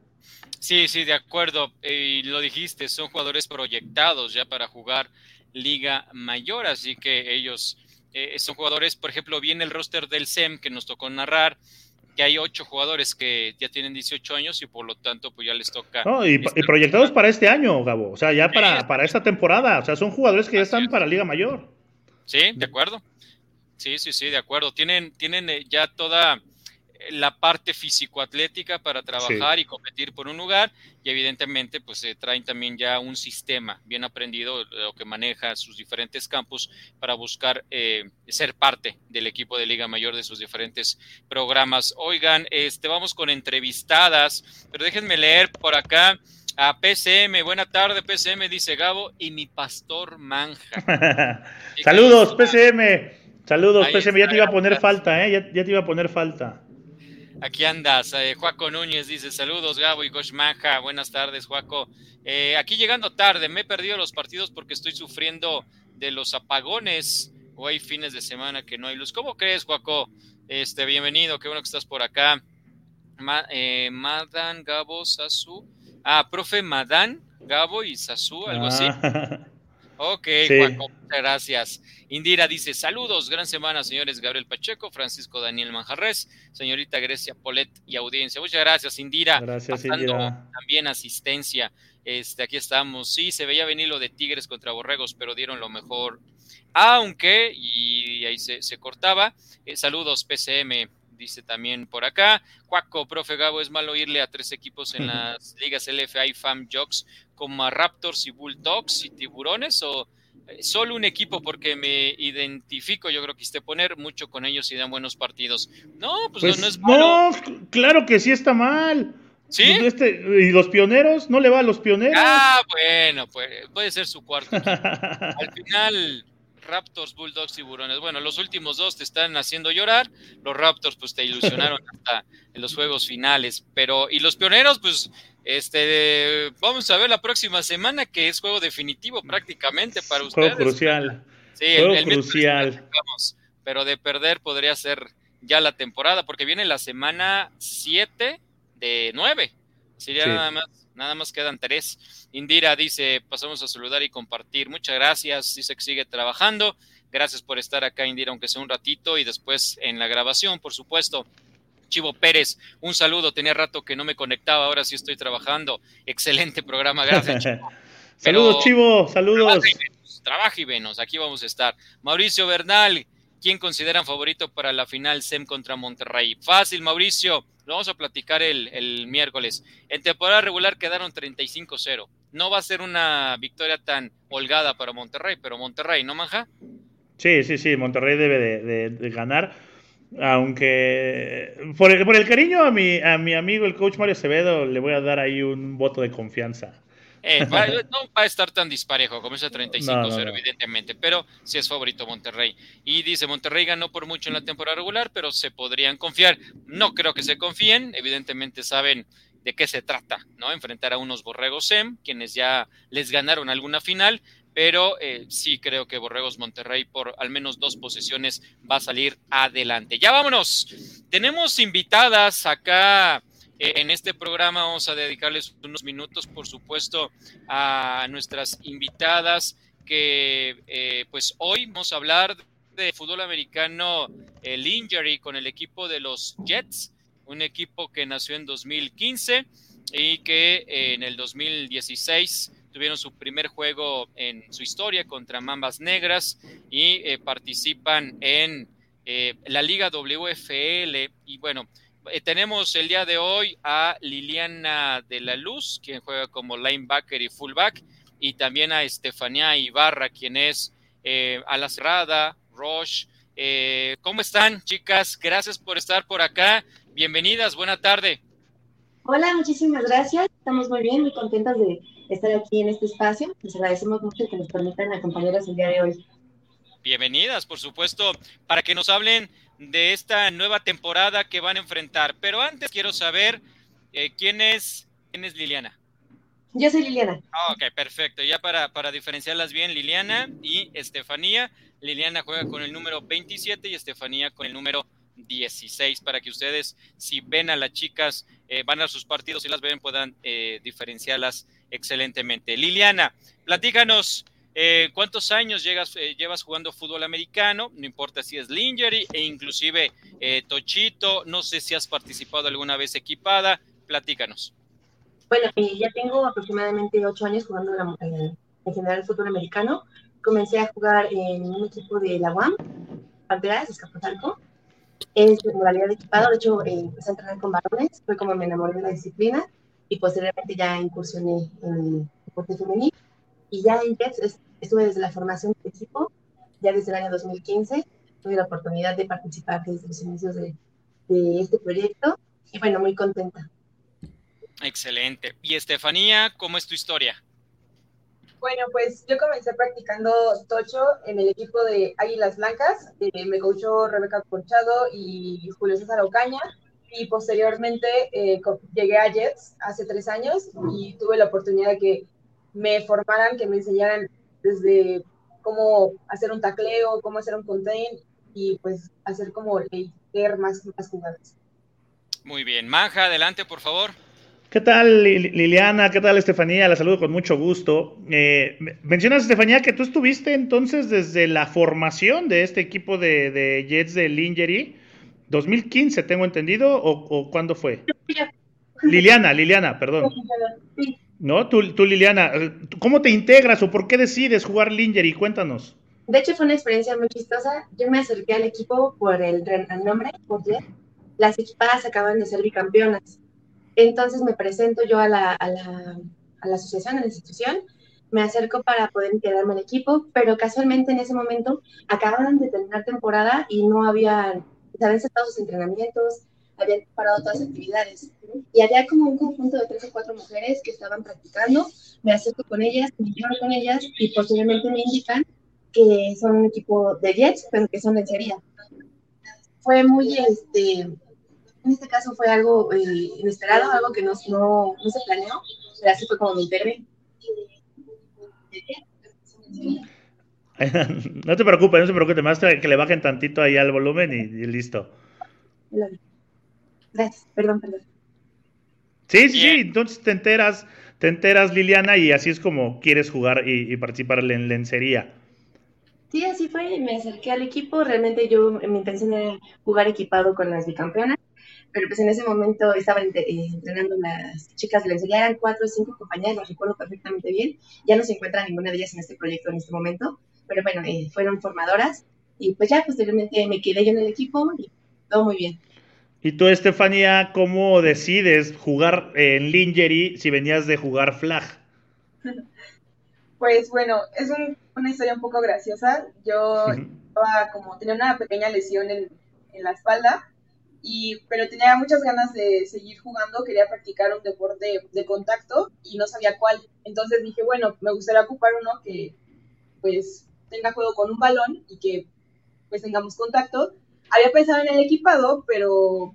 Sí, sí, de acuerdo. Y lo dijiste, son jugadores proyectados ya para jugar Liga Mayor, así que ellos eh, son jugadores, por ejemplo, viene el roster del SEM que nos tocó narrar, que hay ocho jugadores que ya tienen 18 años y por lo tanto pues ya les toca. y, este proyectados para este año, Gabo, o sea, ya para, para esta temporada, o sea, son jugadores que ya están para Liga Mayor. Sí, de acuerdo. Sí, sí, sí, de acuerdo. Tienen, tienen eh, ya toda la parte físico-atlética para trabajar y competir por un lugar y evidentemente pues traen también ya un sistema bien aprendido lo que maneja sus diferentes campos para buscar eh, ser parte del equipo de Liga Mayor de sus diferentes programas. Oigan, este vamos con entrevistadas, pero déjenme leer por acá a PCM. Buena tarde, PCM, dice Gabo, y mi pastor Manja. Saludos, PCM. Saludos, PCM. Ya te iba a poner falta, ¿eh? Ya, ya te iba a poner falta. Aquí andas, eh, Juaco Núñez dice saludos Gabo y Goshmaja, buenas tardes Juaco. Eh, aquí llegando tarde, me he perdido los partidos porque estoy sufriendo de los apagones o hay fines de semana que no hay luz. ¿Cómo crees Juaco? Este, bienvenido, qué bueno que estás por acá. Eh, Madan, Gabo, Sasu. Ah, profe Madan, Gabo y Sasu, algo así. Ok, Juaco, muchas gracias. Indira dice, saludos, gran semana, señores Gabriel Pacheco, Francisco Daniel Manjarres, señorita Grecia Polet y audiencia. Muchas gracias, Indira. Gracias, Indira. También asistencia. Este, aquí estamos. Sí, se veía venir lo de Tigres contra Borregos, pero dieron lo mejor. Aunque, y ahí se, cortaba, eh, saludos, PCM, dice también por acá. Cuaco, profe Gabo, es malo irle a tres equipos en las ligas LFA y FAM Jocks como a Raptors y Bulldogs y Tiburones o eh, solo un equipo porque me identifico, yo creo que quiste poner mucho con ellos y dan buenos partidos. No, pues, no, pues es malo. No, claro que sí está mal. ¿Sí? Pues este, ¿Y los pioneros? ¿No le va a los pioneros? Ah, bueno, pues puede ser su cuarto. Al final, Raptors, Bulldogs, Tiburones. Bueno, los últimos dos te están haciendo llorar. Los Raptors, pues te ilusionaron hasta en los juegos finales. Pero, y los pioneros, pues, este, vamos a ver la próxima semana, que es juego definitivo prácticamente para ustedes. Juego crucial. Sí, el, crucial. pero de perder podría ser ya la temporada, porque viene la semana 7 de 9. Sería nada más Nada más quedan tres. Indira dice, pasamos a saludar y compartir. Muchas gracias. Dice que sigue trabajando. Gracias por estar acá, Indira, aunque sea un ratito y después en la grabación, por supuesto. Chivo Pérez, un saludo. Tenía rato que no me conectaba, ahora sí estoy trabajando. Excelente programa, gracias. Chivo. saludos, Chivo, saludos. Trabaja y, venos, aquí vamos a estar. Mauricio Bernal, ¿quién consideran favorito para la final SEM contra Monterrey? Fácil, Mauricio. Lo vamos a platicar el, miércoles. En temporada regular quedaron 35-0. No va a ser una victoria tan holgada para Monterrey, pero Monterrey, ¿no, Manja? Sí, sí, sí, Monterrey debe de, ganar. Aunque por el, por el cariño a mi, a mi amigo el coach Mario Acevedo le voy a dar ahí un voto de confianza. Eh, no va a estar tan disparejo como ese 35-0, evidentemente, pero sí es favorito Monterrey. Y dice, Monterrey ganó por mucho en la temporada regular, pero se podrían confiar. No creo que se confíen, evidentemente saben de qué se trata, ¿no? Enfrentar a unos Borregos SEM, quienes ya les ganaron alguna final, pero eh, sí creo que Borregos Monterrey por al menos dos posiciones va a salir adelante. Ya vámonos. Tenemos invitadas acá en este programa vamos a dedicarles unos minutos, por supuesto, a nuestras invitadas que eh, pues hoy vamos a hablar de fútbol americano, el injury con el equipo de los Jets, un equipo que nació en 2015 y que eh, en el 2016 tuvieron su primer juego en su historia contra Mambas Negras y participan en eh, la Liga WFL. Y bueno, eh, tenemos el día de hoy a Liliana de la Luz, quien juega como linebacker y fullback, y también a Estefanía Ibarra, quien es a la cerrada, Roche. ¿Cómo están, chicas? Gracias por estar por acá. Bienvenidas, buena tarde. Hola, muchísimas gracias. Estamos muy bien, muy contentas de estar aquí en este espacio. Les agradecemos mucho que nos permitan acompañarnos el día de hoy. Bienvenidas, por supuesto, para que nos hablen de esta nueva temporada que van a enfrentar. Pero antes quiero saber eh, quién es quién es Liliana. Yo soy Liliana. Ah, ok, perfecto. Ya para, para diferenciarlas bien, Liliana y Estefanía. Liliana juega con el número 27 y Estefanía con el número 16 para que ustedes, si ven a las chicas, eh, van a sus partidos y las ven, puedan eh, diferenciarlas excelentemente. Liliana, platícanos. Eh, ¿Cuántos años llegas, llevas jugando fútbol americano? No importa si es Lingerie e inclusive Tochito. No sé si has participado alguna vez equipada. Platícanos. Bueno, ya tengo aproximadamente ocho años jugando en, general fútbol americano. Comencé a jugar en un equipo de la UAM, Panteras, Escapotalco es de modalidad de equipado, de hecho eh, empecé a entrenar con varones, fue como me enamoré de la disciplina y posteriormente ya incursioné en el deporte femenino y ya en Jets estuve desde la formación del equipo, ya desde el año 2015 tuve la oportunidad de participar desde los inicios de, de este proyecto y bueno, muy contenta. Excelente. Y Estefanía, ¿cómo es tu historia? Bueno, pues yo comencé practicando tocho en el equipo de Águilas Blancas. Eh, me coachó Rebeca Corchado y Julio César Ocaña. Y posteriormente eh, llegué a Jets hace tres años y tuve la oportunidad de que me formaran, que me enseñaran desde cómo hacer un tacleo, cómo hacer un contain y pues hacer como leer más, más jugadas. Muy bien. Manja, adelante, por favor. ¿Qué tal Liliana? ¿Qué tal Estefanía? La saludo con mucho gusto. Eh, mencionas, Estefanía, que tú estuviste entonces desde la formación de este equipo de, Jets de Lingerie, 2015, tengo entendido, o, cuándo fue? Liliana, Liliana, perdón. ¿No? Tú, tú, Liliana, ¿cómo te integras o por qué decides jugar Lingerie? Cuéntanos. De hecho, fue una experiencia muy chistosa. Yo me acerqué al equipo por el, nombre, por Las equipadas acaban de ser bicampeonas entonces me presento yo a la, a la, a la asociación, a la institución, me acerco para poder integrarme al equipo, pero casualmente en ese momento acababan de terminar temporada y no habían, se habían cerrado sus entrenamientos, habían parado todas las actividades. Y había como un conjunto de tres o cuatro mujeres que estaban practicando, me acerco con ellas, me llevo con ellas y posteriormente me indican que son un equipo de Jets, pero que son lencería. Fue muy, este, en este caso fue algo eh, inesperado, algo que no, no, no, se planeó, pero así fue como me integré. No te preocupes, no se preocupe, más que le bajen tantito ahí al volumen y, listo. Gracias, perdón, perdón. Sí, sí, sí, entonces te enteras, te enteras Liliana y así es como quieres jugar y, y participar en lencería. Sí, así fue, me acerqué al equipo, realmente yo, mi intención era jugar equipado con las bicampeonas, pero pues en ese momento estaban eh, entrenando las chicas de ya eran cuatro o cinco compañeras, las recuerdo perfectamente bien, ya no se encuentra ninguna de ellas en este proyecto en este momento, pero bueno, eh, fueron formadoras y pues ya posteriormente me quedé yo en el equipo y todo muy bien. ¿Y tú, Estefanía, cómo decides jugar en lingerie si venías de jugar flag? Pues bueno, es una historia un poco graciosa. Yo como, tenía una pequeña lesión en, en la espalda y, pero tenía muchas ganas de seguir jugando, quería practicar un deporte de contacto y no sabía cuál. Entonces dije, bueno, me gustaría ocupar uno que pues tenga juego con un balón y que pues tengamos contacto. Había pensado en el equipado, pero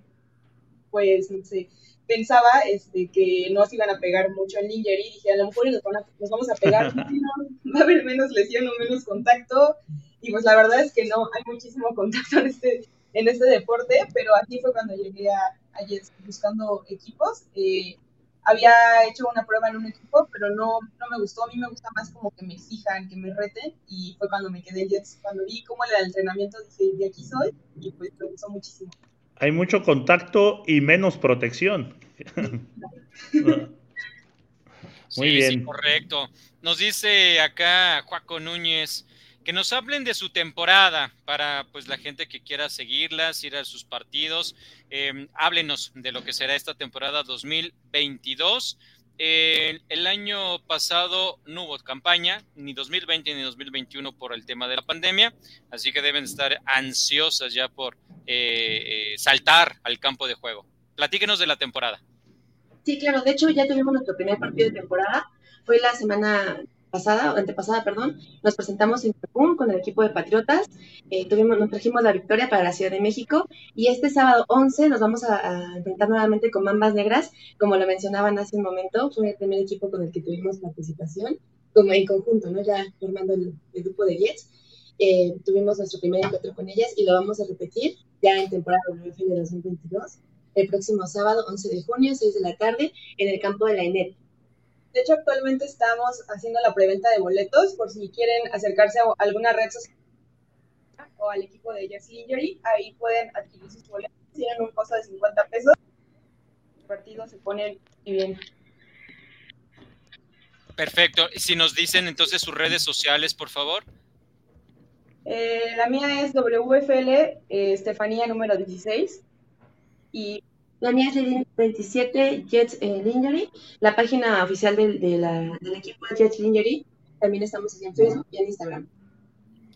pues no sé, pensaba este, que no se iban a pegar mucho en lingerie y dije, a lo mejor nos, nos vamos a pegar, va a haber menos lesión o menos contacto. Y pues la verdad es que no, hay muchísimo contacto en este, en este deporte, pero aquí fue cuando llegué a, a Jets buscando equipos. Eh, había hecho una prueba en un equipo, pero no, no me gustó. A mí me gusta más como que me exijan, que me reten, y fue cuando me quedé en Jets. Cuando vi cómo era el entrenamiento, dije, de aquí soy, y pues me gustó muchísimo. Hay mucho contacto y menos protección. Muy bien. Sí, correcto. Nos dice acá Juaco Núñez, que nos hablen de su temporada para pues la gente que quiera seguirlas, ir a sus partidos. Em, háblenos de lo que será esta temporada 2022. el año pasado no hubo campaña, ni 2020 ni 2021 por el tema de la pandemia, así que deben estar ansiosas ya por eh, eh, saltar al campo de juego. Platíquenos de la temporada. Sí, claro, de hecho ya tuvimos nuestro primer partido de temporada, fue la semana pasada, antepasada, perdón, nos presentamos en Cancún con el equipo de Patriotas, eh, tuvimos, nos trajimos la victoria para la Ciudad de México y este sábado 11 nos vamos a, enfrentar nuevamente con Mambas Negras, como lo mencionaban hace un momento, fue el primer equipo con el que tuvimos participación, como en conjunto, ¿no? Ya formando el, grupo de Jets. Eh, tuvimos nuestro primer encuentro con ellas y lo vamos a repetir ya en temporada de 2022 el próximo sábado 11 de junio, 6 de la tarde, en el campo de la ENET. De hecho, actualmente estamos haciendo la preventa de boletos por si quieren acercarse a alguna red social o al equipo de Jersey Injury. Ahí pueden adquirir sus boletos. Tienen un costo de 50 pesos. Los partidos se ponen bien. Perfecto. Si nos dicen entonces sus redes sociales, por favor. Eh, la mía es WFL eh, Estefanía número 16 y la mía es 27 Jets Lingerie. La página oficial del, del equipo de Jets Lingerie. También estamos en Facebook y en Instagram.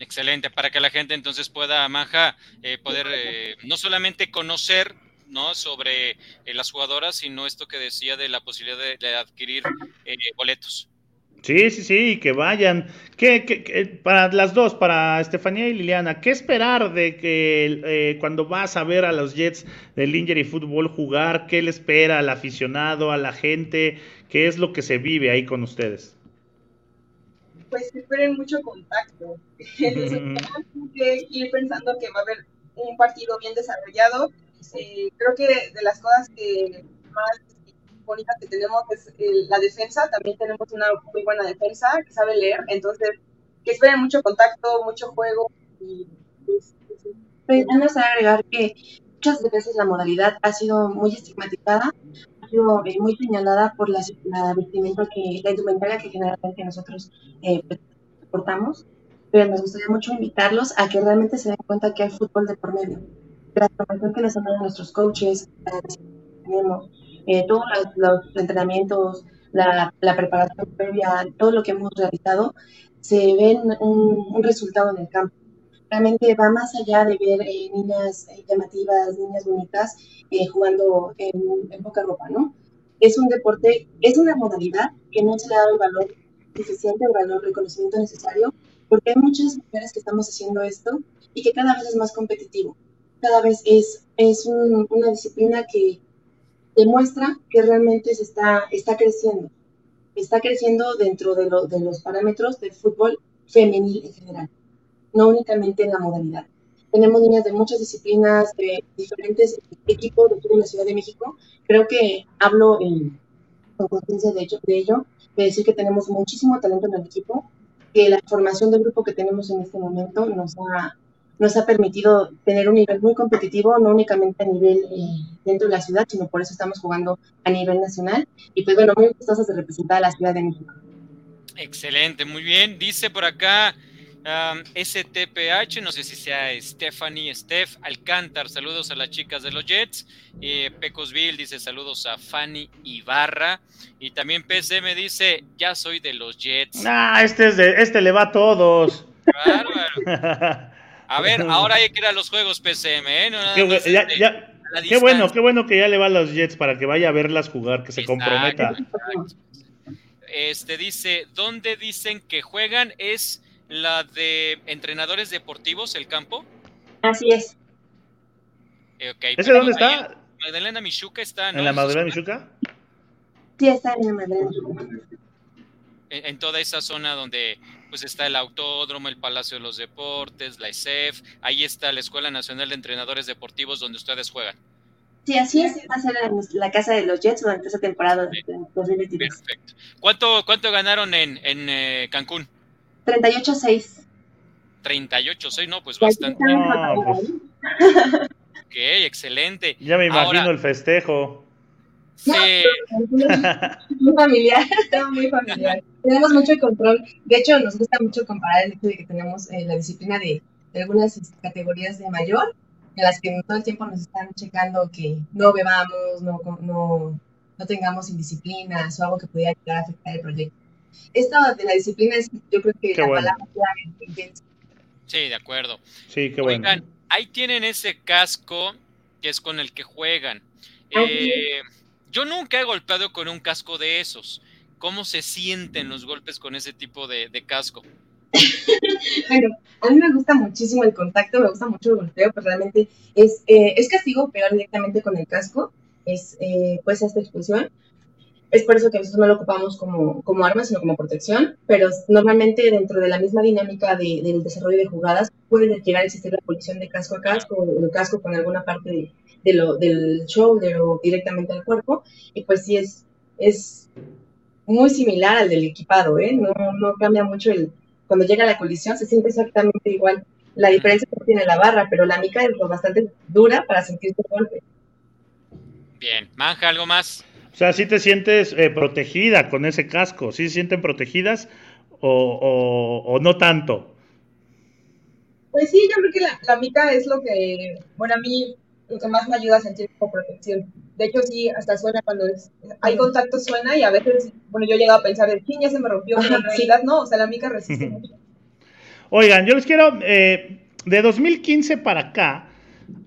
Excelente, para que la gente entonces pueda, Maja, eh, poder eh, no solamente conocer ¿no? sobre eh, las jugadoras, sino esto que decía de la posibilidad de, adquirir boletos. Sí, sí, sí, que vayan. ¿Qué, para las dos, para Estefanía y Liliana, ¿qué esperar de que eh, cuando vas a ver a los Jets del y Fútbol jugar, qué le espera al aficionado, a la gente? ¿Qué es lo que se vive ahí con ustedes? Pues esperen mucho contacto. que ir pensando que va a haber un partido bien desarrollado. Eh, creo que de las cosas que más bonita que tenemos es la defensa, también tenemos una muy buena defensa que sabe leer, entonces que esperen mucho contacto, mucho juego y pues, pues, a agregar que muchas veces la modalidad ha sido muy estigmatizada, ha sido eh, muy señalada por la, la vestimenta que, la indumentaria que generalmente nosotros eh, portamos, pero nos gustaría mucho invitarlos a que realmente se den cuenta que hay fútbol de por medio. La información que nos han dado nuestros coaches, la tenemos, eh, todos los, entrenamientos, la, preparación previa, todo lo que hemos realizado, se ven un, resultado en el campo. Realmente va más allá de ver eh, niñas eh, llamativas, niñas bonitas jugando en, poca ropa, ¿no? Es un deporte, es una modalidad que no se le ha dado el valor suficiente, el valor, el reconocimiento necesario, porque hay muchas mujeres que estamos haciendo esto y que cada vez es más competitivo. Cada vez es, es una disciplina que demuestra que realmente se está, está creciendo. Está creciendo dentro de, de los parámetros del fútbol femenil en general, no únicamente en la modalidad. Tenemos niñas de muchas disciplinas, de diferentes equipos de en la Ciudad de México. Creo que hablo en, con conciencia de, hecho, de ello, de decir que tenemos muchísimo talento en el equipo, que la formación del grupo que tenemos en este momento nos ha nos ha permitido tener un nivel muy competitivo, no únicamente a nivel eh, dentro de la ciudad, sino por eso estamos jugando a nivel nacional. Y pues bueno, muy gustosos de representar a la Ciudad de México. Excelente, muy bien. Dice por acá um, STPH, no sé si sea Stephanie, Steph Alcántar, saludos a las chicas de los Jets. Eh, Pecosville dice saludos a Fanny Ibarra. Y también PCM dice, ya soy de los Jets. Ah, este, es de, este le va a todos. Bárbaro. A ver, ahora hay que ir a los juegos PCM, ¿eh? qué, bueno, qué bueno que ya le va a los Jets para que vaya a verlas jugar, que se comprometa. Este dice, ¿dónde dicen que juegan? ¿Es la de entrenadores deportivos, el campo? Así es. Eh, ¿Ese dónde está? Magdalena Michuca está, ¿En la Magdalena Michuca? Sí, está en la Magdalena en, toda esa zona donde pues está el autódromo, el Palacio de los Deportes, la ESEF, ahí está la Escuela Nacional de Entrenadores Deportivos donde ustedes juegan. Sí, así es, va a ser la casa de los Jets durante esa temporada de 2022. Perfecto. ¿Cuánto, cuánto ganaron en, en eh, Cancún? 38-6. 38-6, no, pues bastante. Pues. ok, excelente. Ya me imagino el festejo. Sí. muy familiar, muy familiar. Tenemos mucho control. De hecho, nos gusta mucho comparar el hecho de que tenemos eh, la disciplina de, algunas este, categorías de mayor, en las que todo el tiempo nos están checando que no bebamos, no, no, no tengamos indisciplinas o algo que pudiera llegar a afectar el proyecto. Esto de la disciplina es, yo creo que la palabra clave. Sí, de acuerdo. Sí, qué bueno. Oigan, ahí tienen ese casco que es con el que juegan. Eh, yo nunca he golpeado con un casco de esos. ¿Cómo se sienten los golpes con ese tipo de, casco? bueno, a mí me gusta muchísimo el contacto, me gusta mucho el golpeo, pero realmente es, eh, es castigo pegar directamente con el casco, es eh, pues esta expulsión. Es por eso que nosotros no lo ocupamos como, como arma, sino como protección, pero normalmente dentro de la misma dinámica del desarrollo de jugadas puede llegar a existir la colisión de casco a casco o de casco con alguna parte de, de lo, del shoulder o directamente al cuerpo, y pues sí es, es muy similar al del equipado, ¿eh? No, no cambia mucho el, cuando llega la colisión se siente exactamente igual. La diferencia es que tiene la barra, pero la mica es bastante dura para sentir tu golpe. Bien, Manja, ¿algo más? O sea, si te sientes eh, protegida con ese casco, ¿sí se sienten protegidas o, o, no tanto? Pues sí, yo creo que la, la mica es lo que, bueno, a mí lo que más me ayuda a sentir como protección. De hecho, sí, hasta suena cuando es, hay contacto, suena y a veces, bueno, yo llego a pensar, quién ya se me rompió, pero en realidad no, o sea, la mica resiste mucho. Oigan, yo les quiero, eh, de 2015 para acá,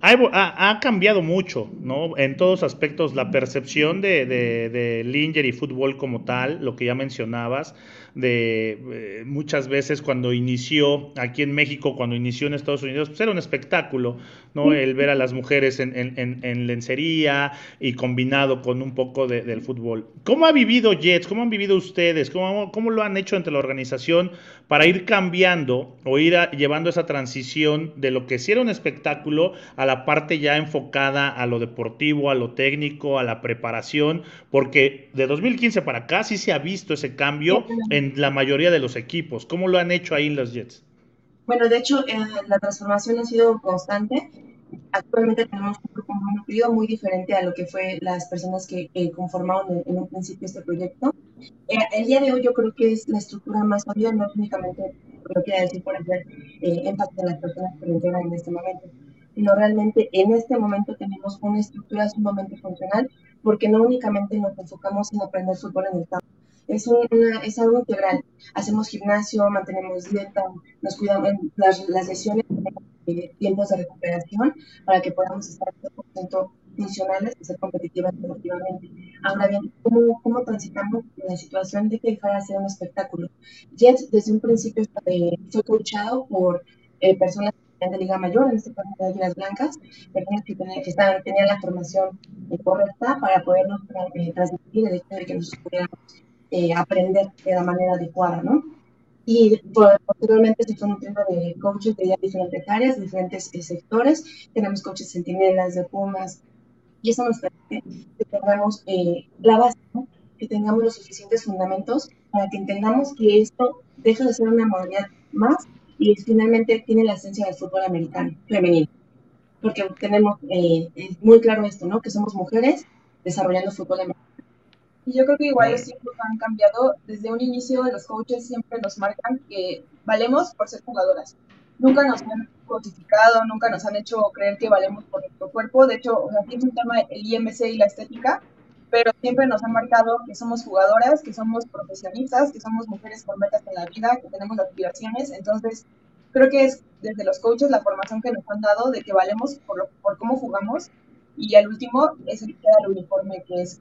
ha, cambiado mucho, ¿no? En todos aspectos, la percepción de, de, de Linger y fútbol como tal, lo que ya mencionabas, de eh, muchas veces cuando inició aquí en México, cuando inició en Estados Unidos, pues era un espectáculo, ¿no? El ver a las mujeres en, en, lencería y combinado con un poco de, del fútbol. ¿Cómo ha vivido Jets? ¿Cómo han vivido ustedes? ¿Cómo, ¿Cómo, lo han hecho entre la organización para ir cambiando o ir llevando esa transición de lo que sí era un espectáculo a la parte ya enfocada a lo deportivo, a lo técnico, a la preparación? Porque de 2015 para acá sí se ha visto ese cambio en la mayoría de los equipos. ¿Cómo lo han hecho ahí en los Jets? Bueno, de hecho, eh, la transformación ha sido constante. Actualmente tenemos un grupo muy muy diferente a lo que fue las personas que conformaron en, un principio este proyecto. Eh, el día de hoy yo creo que es la estructura más obvia, no únicamente lo quiero decir por hacer eh, énfasis en las personas que lo en este momento, sino realmente en este momento tenemos una estructura sumamente funcional porque no únicamente nos enfocamos en aprender fútbol en el campo, es, una, es algo integral. Hacemos gimnasio, mantenemos dieta, nos cuidamos las, las lesiones, eh, tiempos de recuperación para que podamos estar 100% funcionales y ser competitivas deportivamente. Ahora bien, ¿cómo, ¿cómo, transitamos la situación de que dejara de ser un espectáculo? Jets desde un principio eh, fue coachado por eh, personas de Liga Mayor, en este caso de Águilas Blancas, personas que, tenían, que estaban, tenían la formación correcta para podernos transmitir el hecho de que nosotros pudiéramos eh, aprender de la manera adecuada, ¿no? Y posteriormente se fue nutriendo de coaches de diferentes áreas, diferentes eh, sectores. Tenemos coaches centinelas, de Pumas, y eso nos permite que tengamos eh, la base, ¿no? que tengamos los suficientes fundamentos para que entendamos que esto deja de ser una modalidad más y finalmente tiene la esencia del fútbol americano femenino. Porque tenemos muy claro esto, ¿no? Que somos mujeres desarrollando fútbol americano y yo creo que igual los tiempos han cambiado. Desde un inicio los coaches siempre nos marcan que valemos por ser jugadoras. Nunca nos han codificado, nunca nos han hecho creer que valemos por nuestro cuerpo. De hecho, o sea, es un tema el IMC y la estética, pero siempre nos han marcado que somos jugadoras, que somos profesionistas, que somos mujeres con metas en la vida, que tenemos aspiraciones. Entonces, creo que es desde los coaches la formación que nos han dado de que valemos por, por cómo jugamos. Y al último es el, el uniforme que es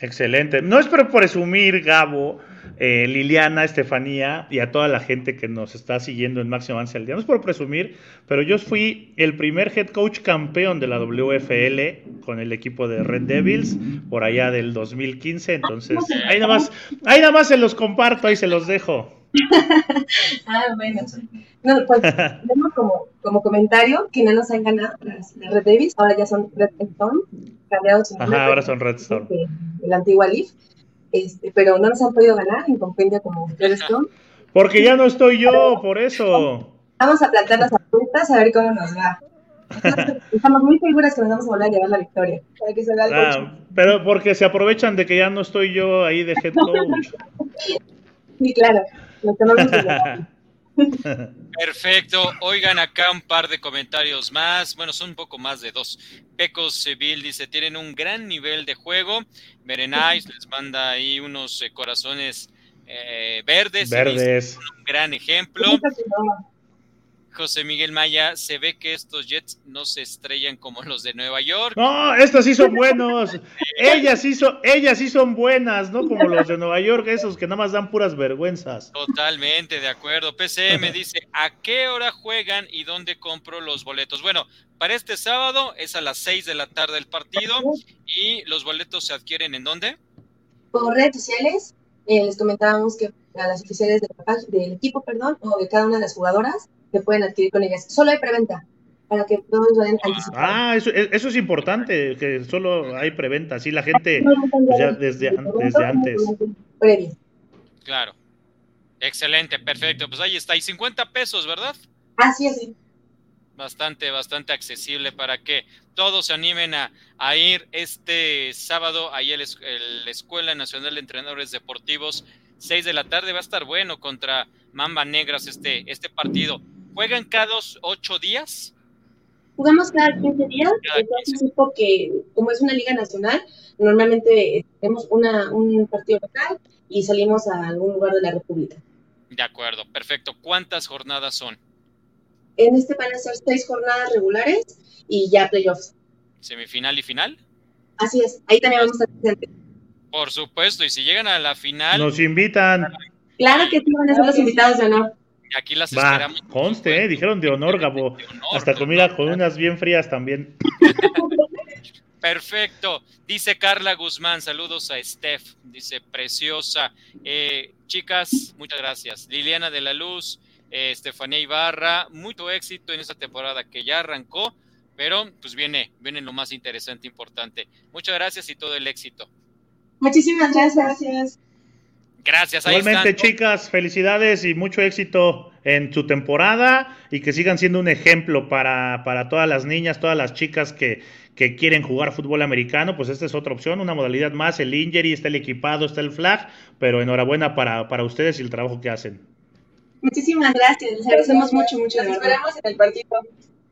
Excelente. No es por presumir, Gabo, eh, Liliana, Estefanía y a toda la gente que nos está siguiendo en Máximo Avance al Día. No es por presumir, pero yo fui el primer head coach campeón de la WFL con el equipo de Red Devils por allá del 2015. Entonces, ahí nada más, ahí nada más se los comparto, ahí se los dejo. ah, bueno. No, pues tenemos como, como comentario que no nos han ganado las, Red Davis, ahora ya son Redstone, cambiados Ajá, ahora son Redstone. El antigua Leaf, este, pero no nos han podido ganar en compendio como Redstone. Porque ya no estoy yo, por eso. Vamos a plantar las apuestas a ver cómo nos va. Estamos muy seguras que nos vamos a volver a llevar la victoria. Para que se ah, pero porque se aprovechan de que ya no estoy yo ahí de head coach. sí, claro. Perfecto. Oigan acá un par de comentarios más. Bueno, son un poco más de dos. Pecos Civil dice, tienen un gran nivel de juego. Berenais les manda ahí unos eh, corazones eh, verdes. Verdes. Un gran ejemplo. José Miguel Maya, se ve que estos Jets no se estrellan como los de Nueva York. No, estos sí son buenos. ellas sí son, ellas sí son buenas, no como los de Nueva York, esos que nada más dan puras vergüenzas. Totalmente de acuerdo. PCM dice, ¿a qué hora juegan y dónde compro los boletos? Bueno, para este sábado es a las 6 de la tarde el partido y los boletos se adquieren en dónde? Por redes sociales. Eh, les comentábamos que a las oficiales del equipo, perdón, o de cada una de las jugadoras, que pueden adquirir con ellas. Solo hay preventa para que todos vayan anticipar. Ah, eso, eso, es importante, que solo hay preventa, así la gente pues, ya desde, desde antes. Claro. Excelente, perfecto. Pues ahí está. Y 50 pesos, ¿verdad? Así es. Bastante, bastante accesible para que todos se animen a, a ir este sábado ahí la Escuela Nacional de Entrenadores Deportivos. 6 de la tarde va a estar bueno contra Mamba Negras este, este partido. ¿Juegan cada dos, ocho días? Jugamos cada 15 días. que, como es una liga nacional, normalmente tenemos una, un partido local y salimos a algún lugar de la República. De acuerdo, perfecto. ¿Cuántas jornadas son? En este van a ser seis jornadas regulares y ya playoffs. ¿Semifinal y final? Así es, ahí también vamos a estar presentes. Por supuesto, y si llegan a la final. Nos invitan. Claro que sí, van a ser los invitados de honor. Aquí las esperamos. Conste, eh, dijeron de honor, Gabo. Hasta comida con unas bien frías también. Perfecto. Dice Carla Guzmán, saludos a Steph. Dice, preciosa. Eh, chicas, muchas gracias. Liliana de la Luz, eh, Estefanía Ibarra, mucho éxito en esta temporada que ya arrancó, pero pues viene, viene lo más interesante, importante. Muchas gracias y todo el éxito. Muchísimas gracias. Gracias. Igualmente, chicas, felicidades y mucho éxito en su temporada y que sigan siendo un ejemplo para, para todas las niñas, todas las chicas que, que, quieren jugar fútbol americano. Pues esta es otra opción, una modalidad más. El injury, está el equipado, está el flag, pero enhorabuena para, para ustedes y el trabajo que hacen. Muchísimas gracias, les agradecemos mucho, mucho. Nos esperamos en el partido.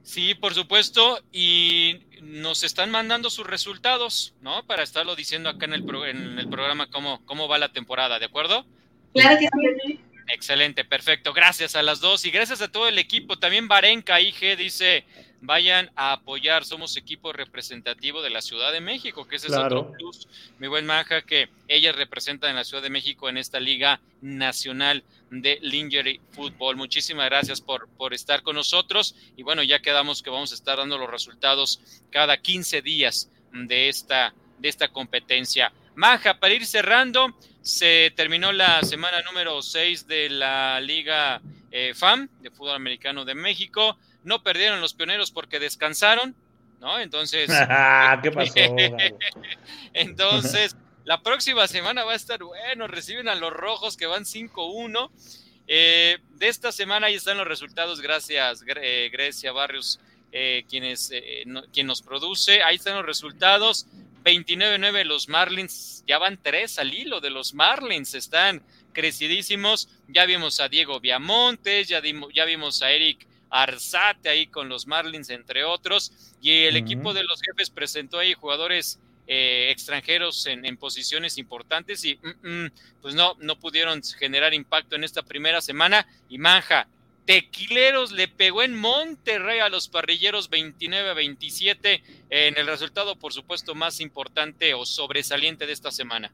Sí, por supuesto, y nos están mandando sus resultados, ¿no? Para estarlo diciendo acá en el, en el programa cómo, cómo va la temporada, ¿de acuerdo? Claro que sí. Excelente, perfecto. Gracias a las dos y gracias a todo el equipo. También Barenca IG dice, vayan a apoyar, somos equipo representativo de la Ciudad de México, que ese es otro plus, mi buen Manja, que ella representa en la Ciudad de México en esta Liga Nacional de Lingerie Football. Muchísimas gracias por, por estar con nosotros y bueno, ya quedamos que vamos a estar dando los resultados cada 15 días de esta, de esta competencia. Manja, para ir cerrando, se terminó la semana número 6 de la Liga eh, FAM de Fútbol Americano de México no perdieron los pioneros porque descansaron, ¿no? Entonces. ¿Qué pasó? entonces, la próxima semana va a estar bueno. Reciben a los rojos que van 5-1. Eh, de esta semana ahí están los resultados. Gracias, eh, Grecia Barrios, eh, quienes, quien nos produce. Ahí están los resultados. 29-9 los Marlins. Ya van tres al hilo de los Marlins. Están crecidísimos. Ya vimos a Diego Viamontes, ya, ya vimos a Eric Arzate ahí con los Marlins, entre otros. Y el equipo de los jefes presentó ahí jugadores eh, extranjeros en, posiciones importantes y mm, mm, pues no, no pudieron generar impacto en esta primera semana. Y Manja, Tequileros le pegó en Monterrey a los parrilleros 29 a 27 en el resultado, por supuesto, más importante o sobresaliente de esta semana.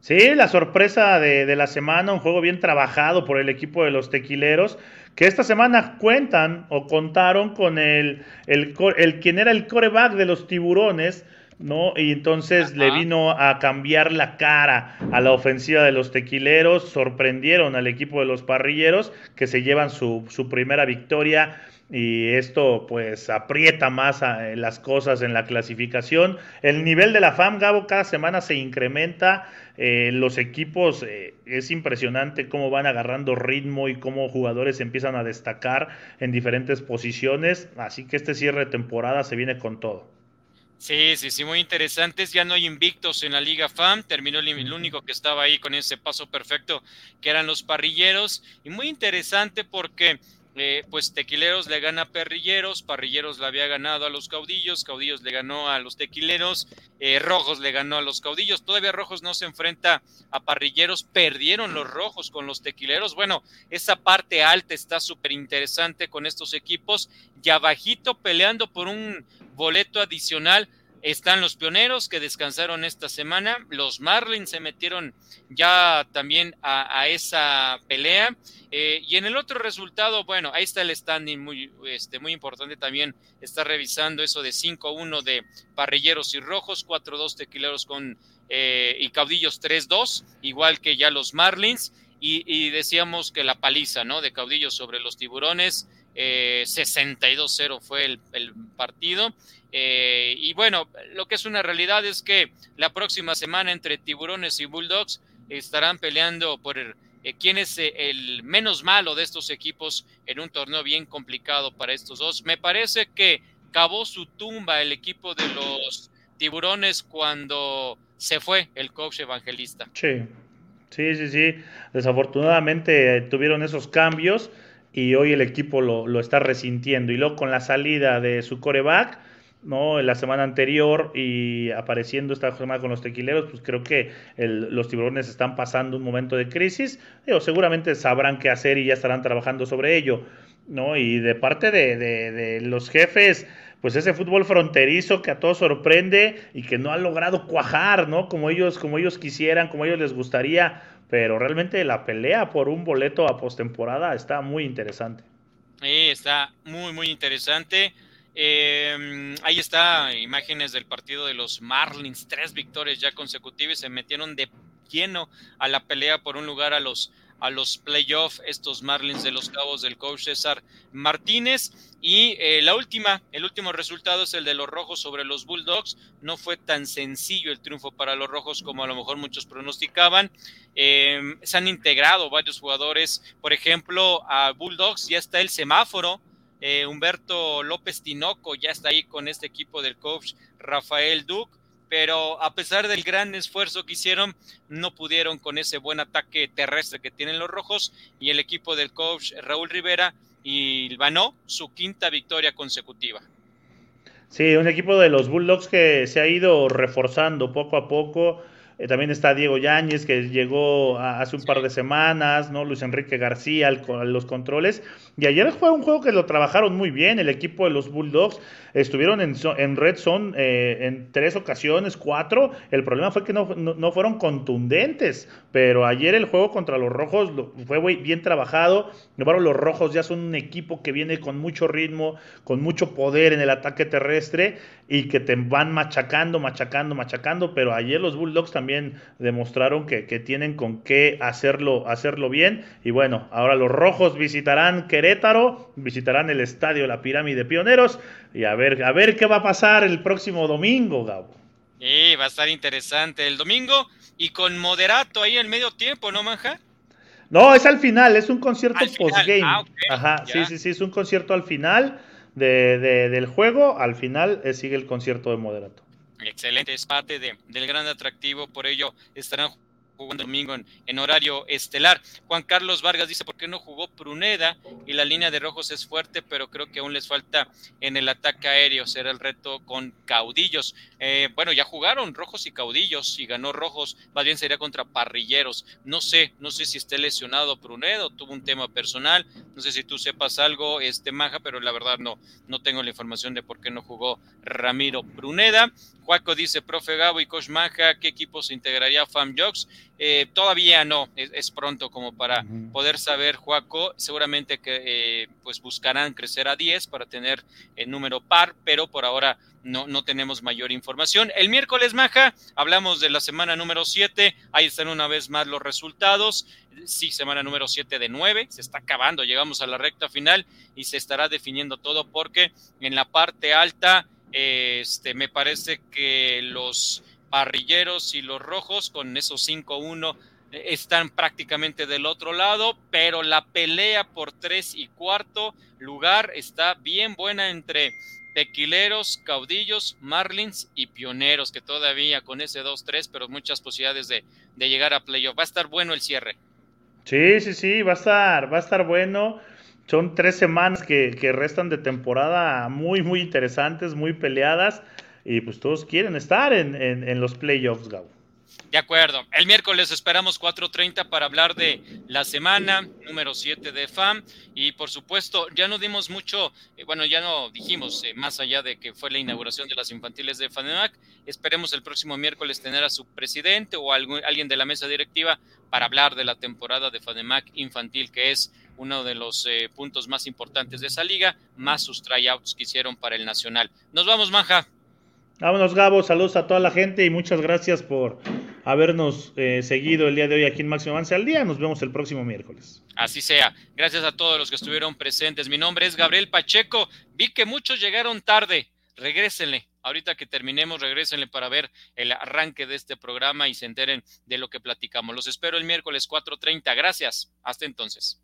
Sí, la sorpresa de, de, la semana, un juego bien trabajado por el equipo de los tequileros que esta semana cuentan o contaron con el, el, el quien era el coreback de los tiburones, ¿no? Y entonces le vino a cambiar la cara a la ofensiva de los tequileros, sorprendieron al equipo de los parrilleros que se llevan su, su primera victoria y esto pues aprieta más a, las cosas en la clasificación. El nivel de la FAM, Gabo, cada semana se incrementa. Eh, los equipos, eh, es impresionante cómo van agarrando ritmo y cómo jugadores empiezan a destacar en diferentes posiciones. Así que este cierre de temporada se viene con todo. Sí, sí, sí, muy interesantes. Ya no hay invictos en la Liga FAM. Terminó el, único que estaba ahí con ese paso perfecto, que eran los parrilleros. Y muy interesante porque eh, pues Tequileros le gana a Perrilleros, Parrilleros le había ganado a los Caudillos, Caudillos le ganó a los Tequileros, eh, Rojos le ganó a los Caudillos, todavía Rojos no se enfrenta a Parrilleros, perdieron los Rojos con los Tequileros, bueno, esa parte alta está súper interesante con estos equipos, y abajito peleando por un boleto adicional están los pioneros que descansaron esta semana. Los Marlins se metieron ya también a, esa pelea. Eh, y en el otro resultado, bueno, ahí está el standing muy, este, muy importante también. Está revisando eso de 5-1 de parrilleros y rojos, 4-2 tequileros con, eh, y caudillos 3-2, igual que ya los Marlins. Y, decíamos que la paliza, ¿no? De caudillos sobre los tiburones. 62-0 eh, fue el, el partido. Eh, y bueno, lo que es una realidad es que la próxima semana entre Tiburones y Bulldogs estarán peleando por eh, quién es eh, el menos malo de estos equipos en un torneo bien complicado para estos dos. Me parece que cavó su tumba el equipo de los Tiburones cuando se fue el coach evangelista. Sí, sí, sí, sí. Desafortunadamente tuvieron esos cambios y hoy el equipo lo, lo está resintiendo. Y luego con la salida de su coreback ¿no? En la semana anterior y apareciendo esta semana con los tequileros, pues creo que los tiburones están pasando un momento de crisis. Digo, seguramente sabrán qué hacer y ya estarán trabajando sobre ello, ¿no? Y de parte de, de, los jefes, pues ese fútbol fronterizo que a todos sorprende y que no ha logrado cuajar, ¿no? Como ellos, como ellos quisieran, como ellos les gustaría, pero realmente la pelea por un boleto a postemporada está muy interesante. Sí, está muy, muy interesante. Eh, ahí está, imágenes del partido de los Marlins, tres victorias ya consecutivas, se metieron de lleno a la pelea por un lugar a los a los playoffs, estos Marlins de los Cabos del coach César Martínez. Y eh, la última, el último resultado es el de los Rojos sobre los Bulldogs. No fue tan sencillo el triunfo para los Rojos como a lo mejor muchos pronosticaban. Em, se han integrado varios jugadores, por ejemplo, a Bulldogs ya está el semáforo eh, Humberto López Tinoco ya está ahí con este equipo del coach Rafael Duc, pero a pesar del gran esfuerzo que hicieron, no pudieron con ese buen ataque terrestre que tienen los rojos y el equipo del coach Raúl Rivera y ganó su quinta victoria consecutiva. Sí, un equipo de los Bulldogs que se ha ido reforzando poco a poco eh, también está Diego Yáñez, que llegó hace un par de semanas, ¿no? Luis Enrique García a los controles. Y ayer fue un juego que lo trabajaron muy bien. El equipo de los Bulldogs estuvieron en, en red zone eh, en tres ocasiones, cuatro. El problema fue que no, no, fueron contundentes. Pero ayer el juego contra los Rojos fue bien trabajado. Los Rojos ya son un equipo que viene con mucho ritmo, con mucho poder en el ataque terrestre y que te van machacando, machacando, machacando. Pero ayer los Bulldogs también demostraron que, tienen con qué hacerlo, hacerlo bien. Y bueno, ahora los rojos visitarán Querétaro, visitarán el estadio La Pirámide Pioneros y a ver, a ver qué va a pasar el próximo domingo, Gabo. Sí, va a estar interesante el domingo y con moderato ahí en medio tiempo, ¿no, Manja? No, es al final, es un concierto postgame. Ah, Ajá, sí, sí, sí, es un concierto al final de, del juego, al final eh, sigue el concierto de moderato. Excelente, es parte de, del gran atractivo, por ello estarán jugando domingo en, horario estelar. Juan Carlos Vargas dice, ¿por qué no jugó Pruneda? Y la línea de rojos es fuerte, pero creo que aún les falta en el ataque aéreo, será el reto con caudillos. Eh, bueno, ya jugaron rojos y caudillos y ganó rojos, más bien sería contra parrilleros. No sé, no sé si esté lesionado Pruneda o tuvo un tema personal, no sé si tú sepas algo, este Maja, pero la verdad no, no tengo la información de por qué no jugó Ramiro Pruneda. Juaco dice, profe Gabo y Coach Maja, ¿qué equipo se integraría a Fam Jocks? Eh, todavía no, es, pronto como para poder saber, Juaco. Seguramente que eh, pues buscarán crecer a 10 para tener el número par, pero por ahora no, no tenemos mayor información. El miércoles, Maja, hablamos de la semana número 7. Ahí están una vez más los resultados. Sí, semana número 7 de 9. Se está acabando. Llegamos a la recta final y se estará definiendo todo porque en la parte alta, este, me parece que los parrilleros y los rojos con esos 5-1 están prácticamente del otro lado, pero la pelea por tres y cuarto lugar está bien buena entre tequileros, caudillos, marlins y pioneros, que todavía con ese 2-3, pero muchas posibilidades de, llegar a playoff. Va a estar bueno el cierre. Sí, sí, sí, va a estar, va a estar bueno. Son tres semanas que, restan de temporada muy, muy interesantes, muy peleadas. Y pues todos quieren estar en, en los playoffs, Gabo. De acuerdo. El miércoles esperamos 4.30 para hablar de la semana número 7 de FAM. Y por supuesto, ya no dimos mucho, eh, bueno, ya no dijimos, eh, más allá de que fue la inauguración de las infantiles de FANEMAC, esperemos el próximo miércoles tener a su presidente o alguien de la mesa directiva para hablar de la temporada de FANEMAC infantil, que es uno de los eh, puntos más importantes de esa liga, más sus tryouts que hicieron para el Nacional. Nos vamos, Manja. Vámonos, Gabo. Saludos a toda la gente y muchas gracias por habernos eh, seguido el día de hoy aquí en Máximo Avance al Día. Nos vemos el próximo miércoles. Así sea. Gracias a todos los que estuvieron presentes. Mi nombre es Gabriel Pacheco. Vi que muchos llegaron tarde. Regrésenle. Ahorita que terminemos, regrésenle para ver el arranque de este programa y se enteren de lo que platicamos. Los espero el miércoles 4.30. Gracias. Hasta entonces.